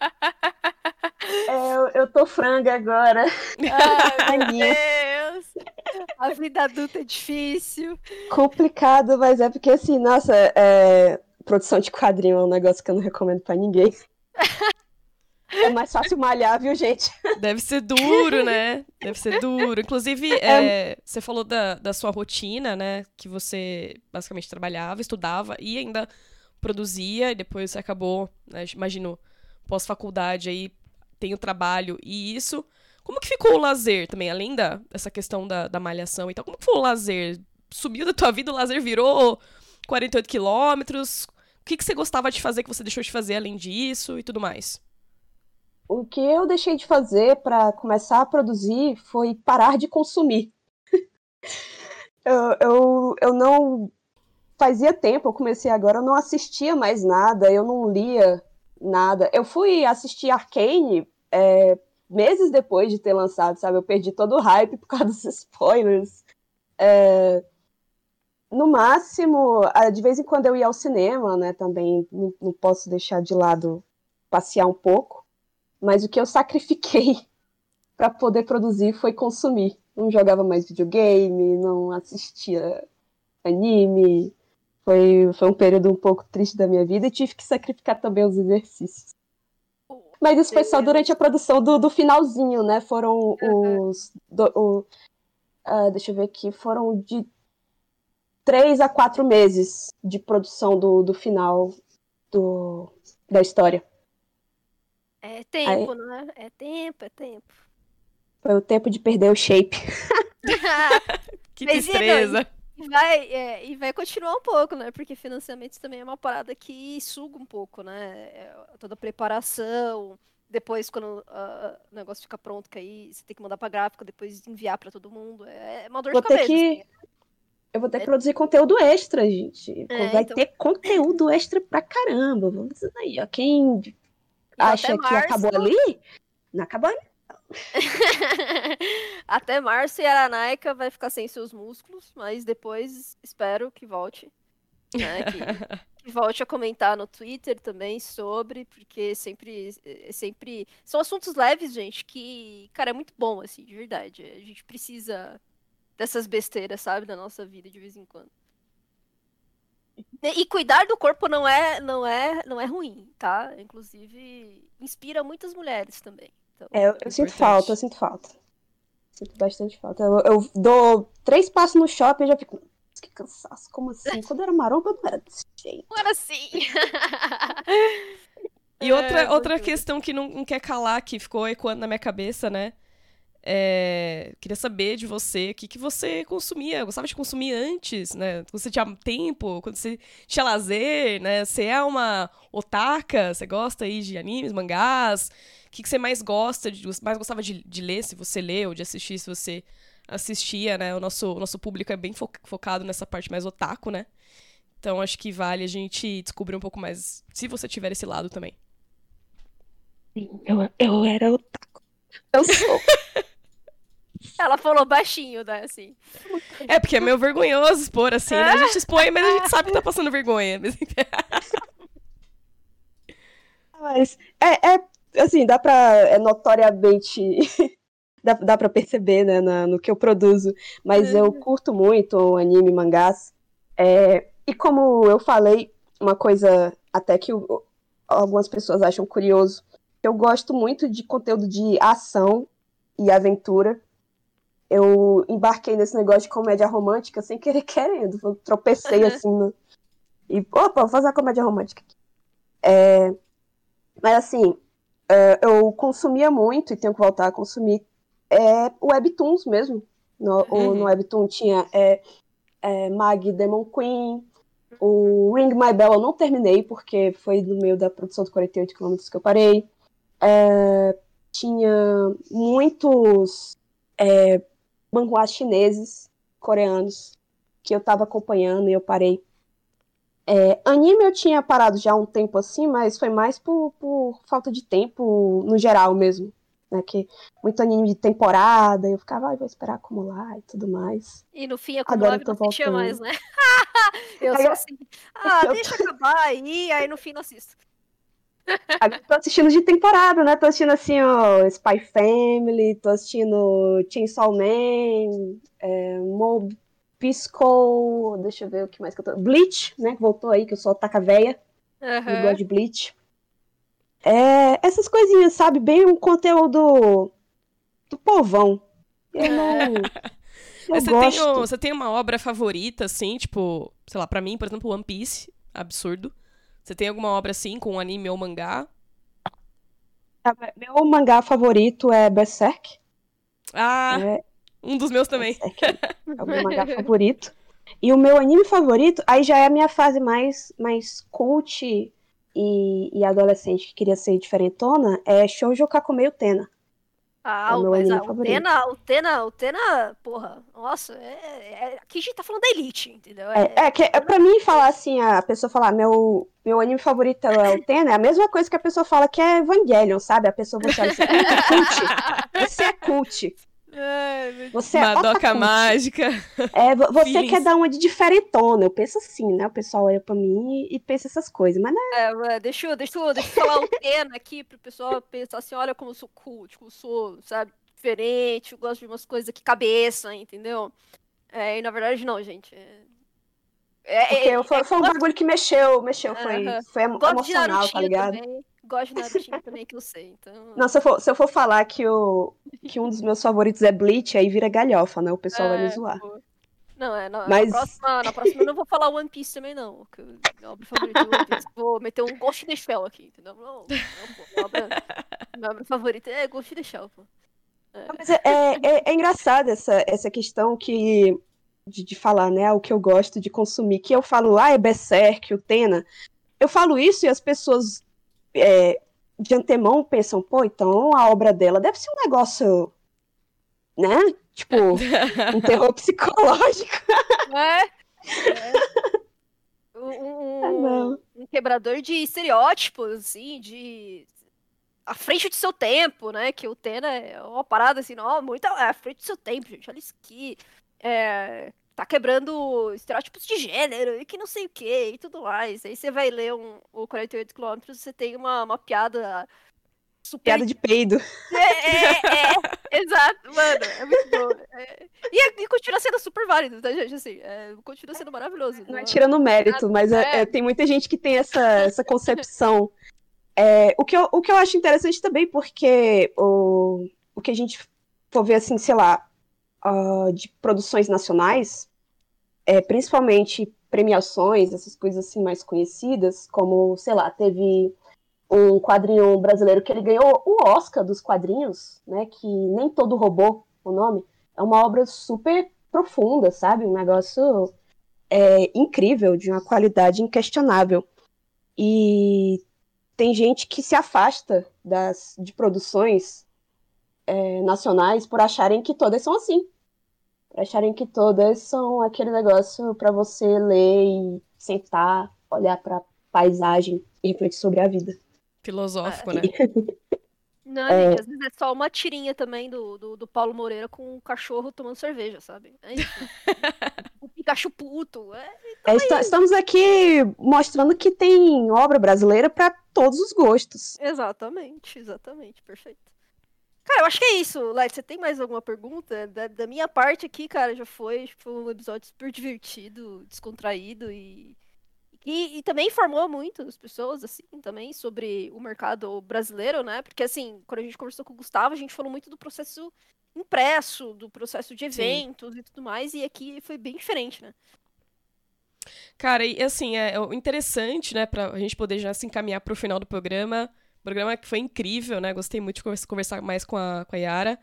é, eu, eu tô franga agora. Ai, meu Deus! A vida adulta é difícil. Complicado, mas é porque, assim, nossa, é... produção de quadrinho é um negócio que eu não recomendo pra ninguém. É mais fácil malhar, viu, gente? Deve ser duro, né? Deve ser duro. Inclusive, é... É, você falou da, da sua rotina, né? Que você basicamente trabalhava, estudava e ainda produzia, e depois você acabou, né, imagino, pós-faculdade aí, tem o trabalho e isso. Como que ficou o lazer também, além da, dessa questão da, da malhação e tal? Como que foi o lazer? Subiu da tua vida, o lazer virou 48 quilômetros? O que, que você gostava de fazer que você deixou de fazer além disso e tudo mais? O que eu deixei de fazer para começar a produzir foi parar de consumir. eu, eu, eu não. Fazia tempo, eu comecei agora, eu não assistia mais nada, eu não lia nada. Eu fui assistir Arcane é, meses depois de ter lançado, sabe? Eu perdi todo o hype por causa dos spoilers. É, no máximo, de vez em quando eu ia ao cinema, né? Também não, não posso deixar de lado passear um pouco. Mas o que eu sacrifiquei para poder produzir foi consumir. Não jogava mais videogame, não assistia anime. Foi, foi um período um pouco triste da minha vida e tive que sacrificar também os exercícios. Mas isso foi só durante a produção do, do finalzinho, né? Foram os. Do, o, uh, deixa eu ver aqui. Foram de três a quatro meses de produção do, do final do, da história. É tempo, Aí, não é? É tempo, é tempo. Foi o tempo de perder o shape. que tristeza. E vai, é, e vai continuar um pouco, né? Porque financiamento também é uma parada que suga um pouco, né? É, toda a preparação, depois quando uh, o negócio fica pronto, que aí você tem que mandar pra gráfica, depois enviar para todo mundo. É, é uma dor vou de cabeça. Ter que... Assim. Eu vou ter que é. produzir conteúdo extra, gente. É, vai então... ter conteúdo extra pra caramba. Vamos dizer aí, ó. Quem acha que acabou ali, não acabou ali. Até março e a Aranaika vai ficar sem seus músculos, mas depois espero que volte. Né, que, que, volte a comentar no Twitter também sobre, porque sempre, é sempre. São assuntos leves, gente, que, cara, é muito bom, assim, de verdade. A gente precisa dessas besteiras, sabe, na nossa vida de vez em quando. E cuidar do corpo não é, não é, não é ruim, tá? Inclusive, inspira muitas mulheres também. Então, é, eu, eu sinto falta, eu sinto falta. Sinto bastante falta. Eu, eu dou três passos no shopping e já fico. Que cansaço, como assim? Quando eu era maromba, não era desse jeito. Não era assim. e outra, é, outra questão que não, não quer calar, que ficou ecoando na minha cabeça, né? É, queria saber de você o que, que você consumia, gostava de consumir antes, né? Quando você tinha tempo, quando você tinha lazer, né? Você é uma otaka, você gosta aí de animes, mangás? O que, que você mais gosta, de, mais gostava de, de ler, se você lê, ou de assistir, se você assistia, né? O nosso, o nosso público é bem fo focado nessa parte mais otaku, né? Então acho que vale a gente descobrir um pouco mais, se você tiver esse lado também. Sim, eu, eu era otaku. Eu sou. Ela falou baixinho, né, assim. É, porque é meio vergonhoso expor assim, né? A gente expõe, mas a gente sabe que tá passando vergonha. Mas é, é assim, dá pra. É notoriamente. dá, dá pra perceber, né, na, no que eu produzo. Mas eu uhum. curto muito anime mangás. É, e como eu falei, uma coisa até que o, algumas pessoas acham curioso, eu gosto muito de conteúdo de ação e aventura eu embarquei nesse negócio de comédia romântica sem querer querendo. Eu tropecei assim no... E, opa, vou fazer uma comédia romântica aqui. É... Mas assim, é, eu consumia muito e tenho que voltar a consumir é, Webtoons mesmo. No, uhum. no Webtoon tinha é, é, Mag Demon Queen, o Ring My Bell eu não terminei, porque foi no meio da produção de 48 km que eu parei. É, tinha muitos é, manhuás chineses, coreanos, que eu tava acompanhando e eu parei. É, anime eu tinha parado já há um tempo assim, mas foi mais por, por falta de tempo no geral mesmo. Né, que muito anime de temporada, eu ficava, ah, vou esperar acumular e tudo mais. E no fim acumulava Agora eu tô não mais, né? eu sou assim, ah, deixa acabar aí, aí no fim não assisto. Agora tô assistindo de temporada, né? Tô assistindo assim, ó, Spy Family, tô assistindo Chainsaw Man, é, Mob Pisco, deixa eu ver o que mais que eu tô. Bleach, né? Que voltou aí, que eu sou taca véia. Uhum. Eu gosto de Bleach. É, essas coisinhas, sabe? Bem um conteúdo do povão. Eu não. Você, gosto. Tem, você tem uma obra favorita, assim, tipo, sei lá, pra mim, por exemplo, One Piece, absurdo. Você tem alguma obra assim, com um anime ou mangá? É, meu mangá favorito é Berserk. Ah, é... um dos meus também. é o meu mangá favorito. E o meu anime favorito, aí já é a minha fase mais, mais cult e, e adolescente que queria ser diferentona, é Shoujo Kakumei Utena. Ah, é o mas o Tena, o Tena, o Tena, porra, nossa, é, é, aqui a gente tá falando da Elite, entendeu? É, é, é que é pra mim falar assim, a pessoa falar, meu, meu anime favorito é o Tena, é a mesma coisa que a pessoa fala que é Evangelion, sabe? A pessoa vai falar, você é cult, você é cult. Você é Madoka mágica. É, você Feelings. quer dar uma de diferentona. Eu penso assim, né? O pessoal olha pra mim e, pensa essas coisas, mas não é. é deixa, eu, deixa, eu, deixa eu falar o Tena aqui pro pessoal pensar assim: olha como eu sou cult, como eu sou, sabe? diferentes, eu gosto de umas coisas que cabeça, entendeu? É, e na verdade, não, gente. É, é, é, foi, foi um bagulho que mexeu, mexeu, foi, uh -huh. foi emocional, tá ligado? Também. Gosto de Naruto também, que eu sei. Então... Não, se eu, for, se eu for falar que, o, que um dos meus favoritos é Bleach, aí vira galhofa, né? O pessoal vai me é, zoar. Pô. Não, é, não, Mas... na, próxima, na próxima eu não vou falar One Piece também, não. Que obra favorita é One Piece. Vou meter um Ghost in the Shell aqui, entendeu? Não, não pô. Minha obra, minha obra favorita é Ghost in the Shell, pô. É. Mas é, é, é engraçado essa, essa questão que de, de, falar, né, o que eu gosto de consumir, que eu falo, ah, é Berserk, o Tena. Eu falo isso e as pessoas é, de antemão pensam, pô, então a obra dela deve ser um negócio, né? Tipo, um terror psicológico. É. é. Um, um, um, quebrador de estereótipos, assim, de. À frente do seu tempo, né? Que o Tena é uma parada assim, ó, muito à frente do seu tempo, gente. Olha isso aqui. É, tá quebrando estereótipos de gênero e que não sei o que e tudo mais. Aí você vai ler um, o 48 km, você tem uma, uma piada super... Piada de peido. É, é, é, exato, mano, é muito bom. É, e, e, continua sendo super válido, tá, gente? Assim, é, continua sendo maravilhoso. Não é tirando mérito, mas é, é, tem muita gente que tem essa, essa concepção. É, o, que eu, o que eu acho interessante também, porque o, o que a gente for ver, assim, sei lá, uh, de produções nacionais, é, principalmente premiações, essas coisas assim mais conhecidas, como, sei lá, teve um quadrinho brasileiro que ele ganhou o Oscar dos quadrinhos, né, que nem todo robô, o nome, é uma obra super profunda, sabe? Um negócio é, incrível, de uma qualidade inquestionável. E tem gente que se afasta das, de produções é, nacionais por acharem que todas são assim acharem que todas são aquele negócio para você ler e sentar, olhar para paisagem e refletir sobre a vida. Filosófico, né? Não, é... gente, às vezes é só uma tirinha também do, do, do Paulo Moreira com um cachorro tomando cerveja, sabe? É isso. o Pikachu puto. É, então é, é estamos aqui mostrando que tem obra brasileira para todos os gostos. Exatamente, exatamente, perfeito. Cara, eu acho que é isso. Light, você tem mais alguma pergunta? Da, da, minha parte aqui, cara, já foi, foi um episódio super divertido, descontraído e, e, e, também informou muito as pessoas, assim, também sobre o mercado brasileiro, né? Porque, assim, quando a gente conversou com o Gustavo, a gente falou muito do processo impresso, do processo de eventos Sim. e tudo mais, e aqui foi bem diferente, né? Cara, e assim, é interessante, né, pra gente poder já se encaminhar pro final do programa. Programa que foi incrível, né? Gostei muito de conversar mais com a, com a Yara.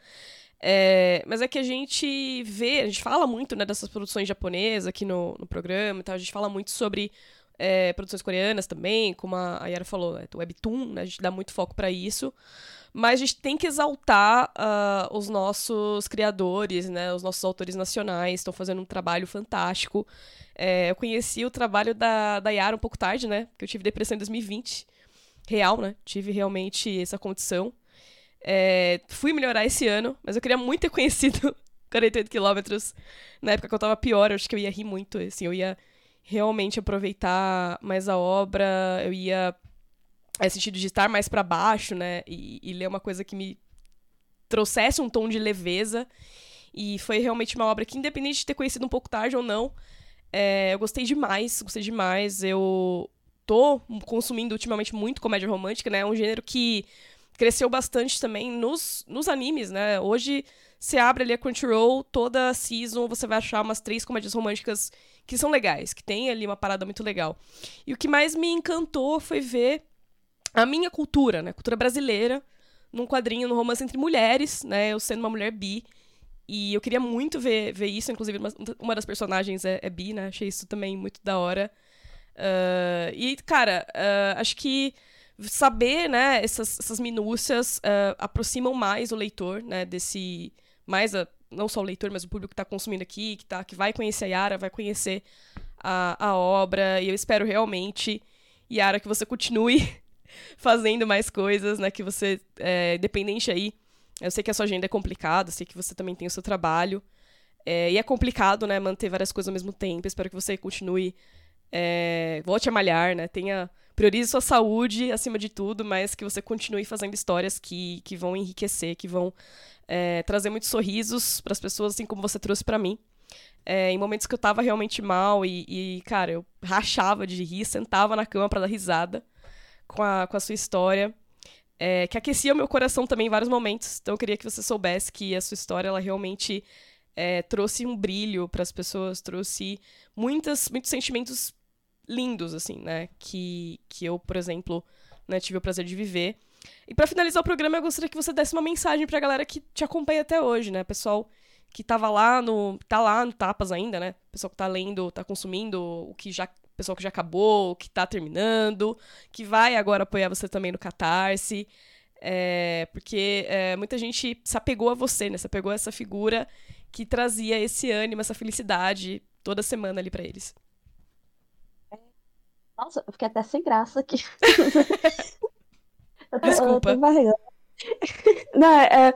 É, mas é que a gente vê, a gente fala muito né, dessas produções japonesas aqui no, no programa e tal. A gente fala muito sobre é, produções coreanas também, como a, Yara falou, é, Webtoon, né, a gente dá muito foco para isso. Mas a gente tem que exaltar uh, os nossos criadores, né, os nossos autores nacionais, estão fazendo um trabalho fantástico. É, eu conheci o trabalho da, da Yara um pouco tarde, né, porque eu tive depressão em 2020 real, né? Tive realmente essa condição. É, fui melhorar esse ano, mas eu queria muito ter conhecido 48 quilômetros na época que eu tava pior. Eu acho que eu ia rir muito, assim, eu ia realmente aproveitar mais a obra, eu ia é, sentido de estar mais para baixo, né? E, e ler uma coisa que me trouxesse um tom de leveza. E foi realmente uma obra que, independente de ter conhecido um pouco tarde ou não, é, eu gostei demais, gostei demais. Eu tô consumindo ultimamente muito comédia romântica, né? É um gênero que cresceu bastante também nos, nos animes, né? Hoje, você abre ali a Crunchyroll, toda season você vai achar umas três comédias românticas que são legais, que tem ali uma parada muito legal. E o que mais me encantou foi ver a minha cultura, né? Cultura brasileira, num quadrinho, no romance entre mulheres, né? Eu sendo uma mulher bi. E eu queria muito ver, ver isso, inclusive uma, uma das personagens é, é bi, né? Achei isso também muito da hora. Uh, e, cara, uh, acho que saber, né, essas, essas minúcias uh, aproximam mais o leitor, né, desse... Mais a, não só o leitor, mas o público que está consumindo aqui, que, tá, que vai conhecer a Yara, vai conhecer a, a obra. E eu espero realmente, Yara, que você continue fazendo mais coisas, né, que você, é, independente aí... Eu sei que a sua agenda é complicada, sei que você também tem o seu trabalho. É, e é complicado, né, manter várias coisas ao mesmo tempo. Espero que você continue é, volte a malhar, né? Tenha priorize sua saúde acima de tudo, mas que você continue fazendo histórias que, que vão enriquecer, que vão é, trazer muitos sorrisos para as pessoas, assim como você trouxe para mim. É, em momentos que eu tava realmente mal e, e, cara, eu rachava de rir, sentava na cama para dar risada com a, com a sua história é, que aquecia o meu coração também em vários momentos. Então eu queria que você soubesse que a sua história ela realmente é, trouxe um brilho para as pessoas, trouxe muitas, muitos sentimentos lindos, assim, né? Que, que eu, por exemplo, né, tive o prazer de viver. E para finalizar o programa, eu gostaria que você desse uma mensagem pra galera que te acompanha até hoje, né? Pessoal que tava lá no. tá lá no Tapas ainda, né? Pessoal que tá lendo, tá consumindo o que já pessoal que já acabou, que tá terminando, que vai agora apoiar você também no Catarse. É, porque é, muita gente se apegou a você, né? Se apegou a essa figura que trazia esse ânimo, essa felicidade toda semana ali para eles. Nossa, eu fiquei até sem graça aqui. eu tô, Desculpa. Eu tô não, é,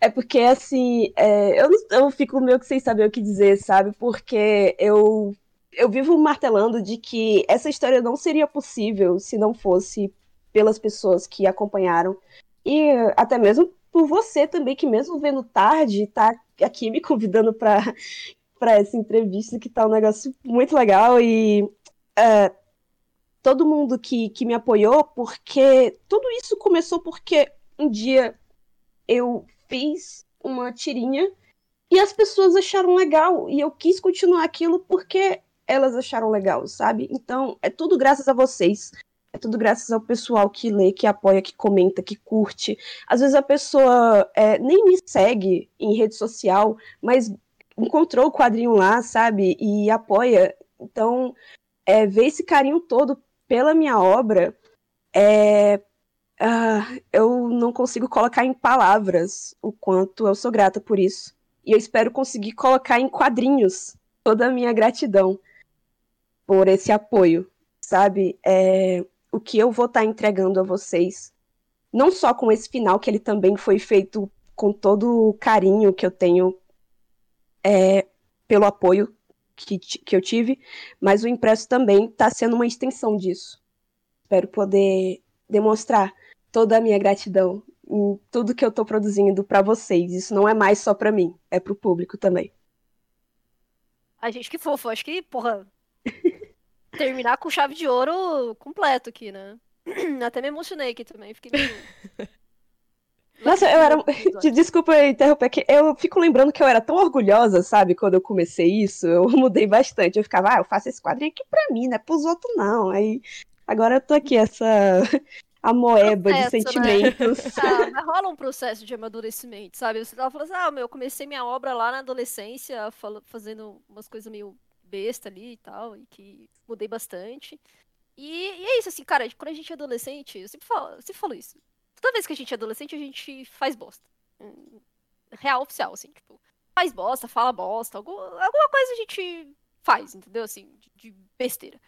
é porque assim, é, eu, eu fico meio que sem saber o que dizer, sabe? Porque eu eu vivo martelando de que essa história não seria possível se não fosse pelas pessoas que acompanharam e até mesmo por você também que mesmo vendo tarde tá aqui me convidando para essa entrevista que tá um negócio muito legal e uh, todo mundo que, que me apoiou porque tudo isso começou porque um dia eu fiz uma tirinha e as pessoas acharam legal e eu quis continuar aquilo porque elas acharam legal, sabe? Então, é tudo graças a vocês. É tudo graças ao pessoal que lê, que apoia, que comenta, que curte. Às vezes a pessoa é, nem me segue em rede social, mas encontrou o quadrinho lá, sabe? E apoia. Então, é, ver esse carinho todo pela minha obra, é, uh, eu não consigo colocar em palavras o quanto eu sou grata por isso. E eu espero conseguir colocar em quadrinhos toda a minha gratidão por esse apoio, sabe? É, o que eu vou estar tá entregando a vocês, não só com esse final, que ele também foi feito com todo o carinho que eu tenho é, pelo apoio que, que eu tive, mas o impresso também está sendo uma extensão disso. Espero poder demonstrar toda a minha gratidão em tudo que eu estou produzindo para vocês. Isso não é mais só para mim, é para o público também. A gente que fofo, acho que, porra, terminar com chave de ouro completo aqui, né? Até me emocionei aqui também, fiquei meio... Nossa, eu era. Desculpa interromper, que eu fico lembrando que eu era tão orgulhosa, sabe, quando eu comecei isso. Eu mudei bastante. Eu ficava, ah, eu faço esse quadrinho aqui pra mim, não é pros outros, não. Aí agora eu tô aqui, essa. A moeba processo, de né? sentimentos. Né? Ah, mas rola um processo de amadurecimento, sabe? Você tava falando assim, ah, meu, eu comecei minha obra lá na adolescência, fazendo umas coisas meio besta ali e tal, e que mudei bastante. E, e, é isso, assim, cara, quando a gente é adolescente, eu sempre falo, eu sempre falo isso. Toda vez que a gente é adolescente, a gente faz bosta. Hum, real oficial, assim, tipo, faz bosta, fala bosta, alguma, coisa a gente faz, entendeu? Assim, de, de besteira.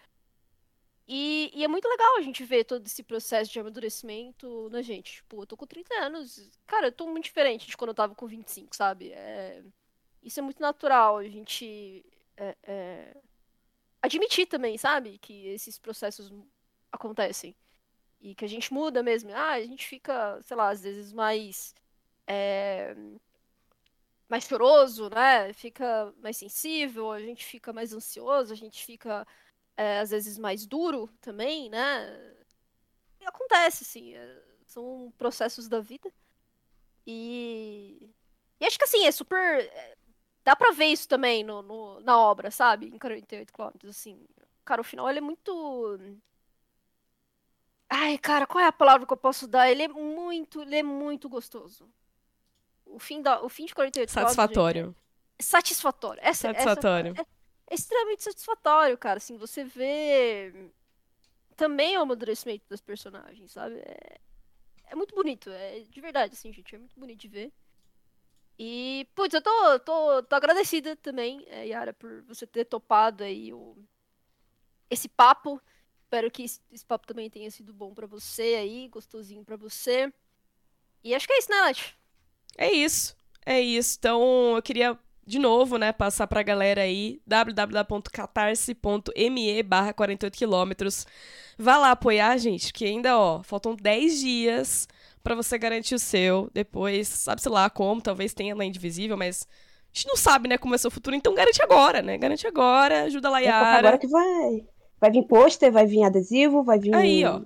E, e, é muito legal a gente ver todo esse processo de amadurecimento na gente. Tipo, eu tô com 30 anos. Cara, eu tô muito diferente de quando eu tava com 25, sabe? É... Isso é muito natural. A gente é, é, admitir também, sabe? Que esses processos acontecem. E que a gente muda mesmo. Ah, a gente fica, sei lá, às vezes mais. É, mais choroso, né? Fica mais sensível, a gente fica mais ansioso, a gente fica é, às vezes mais duro também, né? E acontece, assim. É, são processos da vida. E. E acho que assim, é super. É, dá pra ver isso também no, no, na obra, sabe? Em 48 km, assim. Cara, o final ele é muito. Ai, cara, qual é a palavra que eu posso dar? Ele é muito, ele é muito gostoso. O fim, da, o fim de 48 Satisfatório. É satisfatório. Essa, satisfatório. Essa, é, é extremamente satisfatório, cara. Assim, você vê também o amadurecimento das personagens, sabe? É, é muito bonito. É de verdade, assim, gente. É muito bonito de ver. E, putz, eu tô, tô, tô agradecida também, é, Yara, por você ter topado aí o, esse papo. Espero que esse, esse papo também tenha sido bom para você aí, gostosinho para você. E acho que é isso, né, Nath? É isso. É isso. Então, eu queria de novo, né, passar pra galera aí, www.catarse.me barra 48 quilômetros. Vá lá apoiar, gente, que ainda, ó, faltam 10 dias para você garantir o seu. Depois, sabe-se lá como, talvez tenha na Indivisível, mas a gente não sabe, né, como é o seu futuro, então garante agora, né? Garante agora, ajuda a Layara. É agora que vai. Vai vir pôster, vai vir adesivo, vai vir. Aí, ó.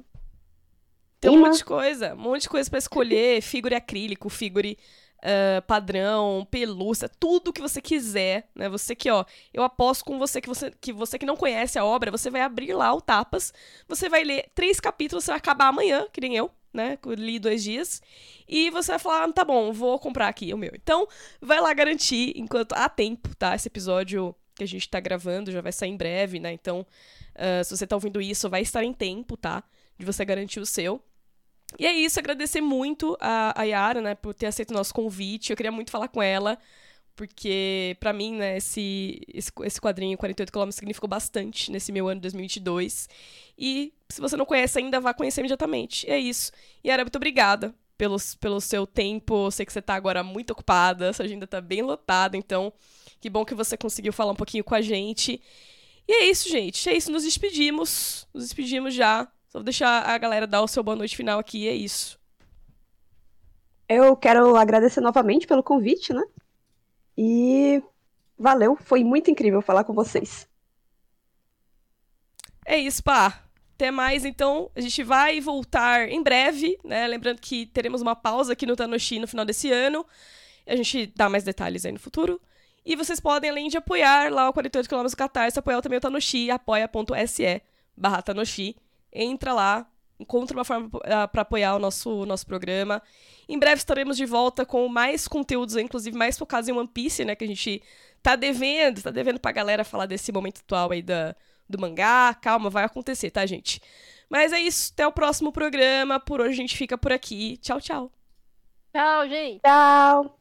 Tem um monte de coisa, um monte de coisa para escolher, figure acrílico, figure uh, padrão, pelúcia, tudo que você quiser, né? Você que, ó, eu aposto com você que você que você que não conhece a obra, você vai abrir lá o Tapas, você vai ler três capítulos, você vai acabar amanhã, que nem eu, né? Li dois dias. E você vai falar, ah, tá bom, vou comprar aqui o meu. Então, vai lá garantir enquanto há tempo, tá? Esse episódio que a gente tá gravando já vai sair em breve, né? Então, uh, se você tá ouvindo isso, vai estar em tempo, tá? De você garantir o seu. E é isso, agradecer muito a, a Yara, né, por ter aceito o nosso convite. Eu queria muito falar com ela, porque para mim, né, esse, esse, esse quadrinho 48 km significou bastante nesse meu ano de 2022. E se você não conhece ainda, vá conhecer imediatamente. É isso. Yara, muito obrigada pelo, pelo seu tempo. Eu sei que você tá agora muito ocupada, sua agenda tá bem lotada, então que bom que você conseguiu falar um pouquinho com a gente. E é isso, gente. É isso, nos despedimos. Nos despedimos já. Só vou deixar a galera dar o seu boa noite final aqui, é isso. Eu quero agradecer novamente pelo convite, né? E valeu, foi muito incrível falar com vocês. É isso, pá. Até mais, então. A gente vai voltar em breve, né? Lembrando que teremos uma pausa aqui no Tanoshi no final desse ano. A gente dá mais detalhes aí no futuro. E vocês podem, além de apoiar lá o 48 km Catarse, apoiar também o Tanoshi, apoia.se barra Tanoshi entra lá, encontra uma forma ah, para apoiar o nosso, nosso programa. Em breve estaremos de volta com mais conteúdos, inclusive mais focados em One Piece, né? Que a gente tá devendo, tá devendo pra galera falar desse momento atual aí da, do mangá. Calma, vai acontecer, tá, gente? Mas é isso, até o próximo programa. Por hoje a gente fica por aqui. Tchau, tchau. Tchau, gente. Tchau.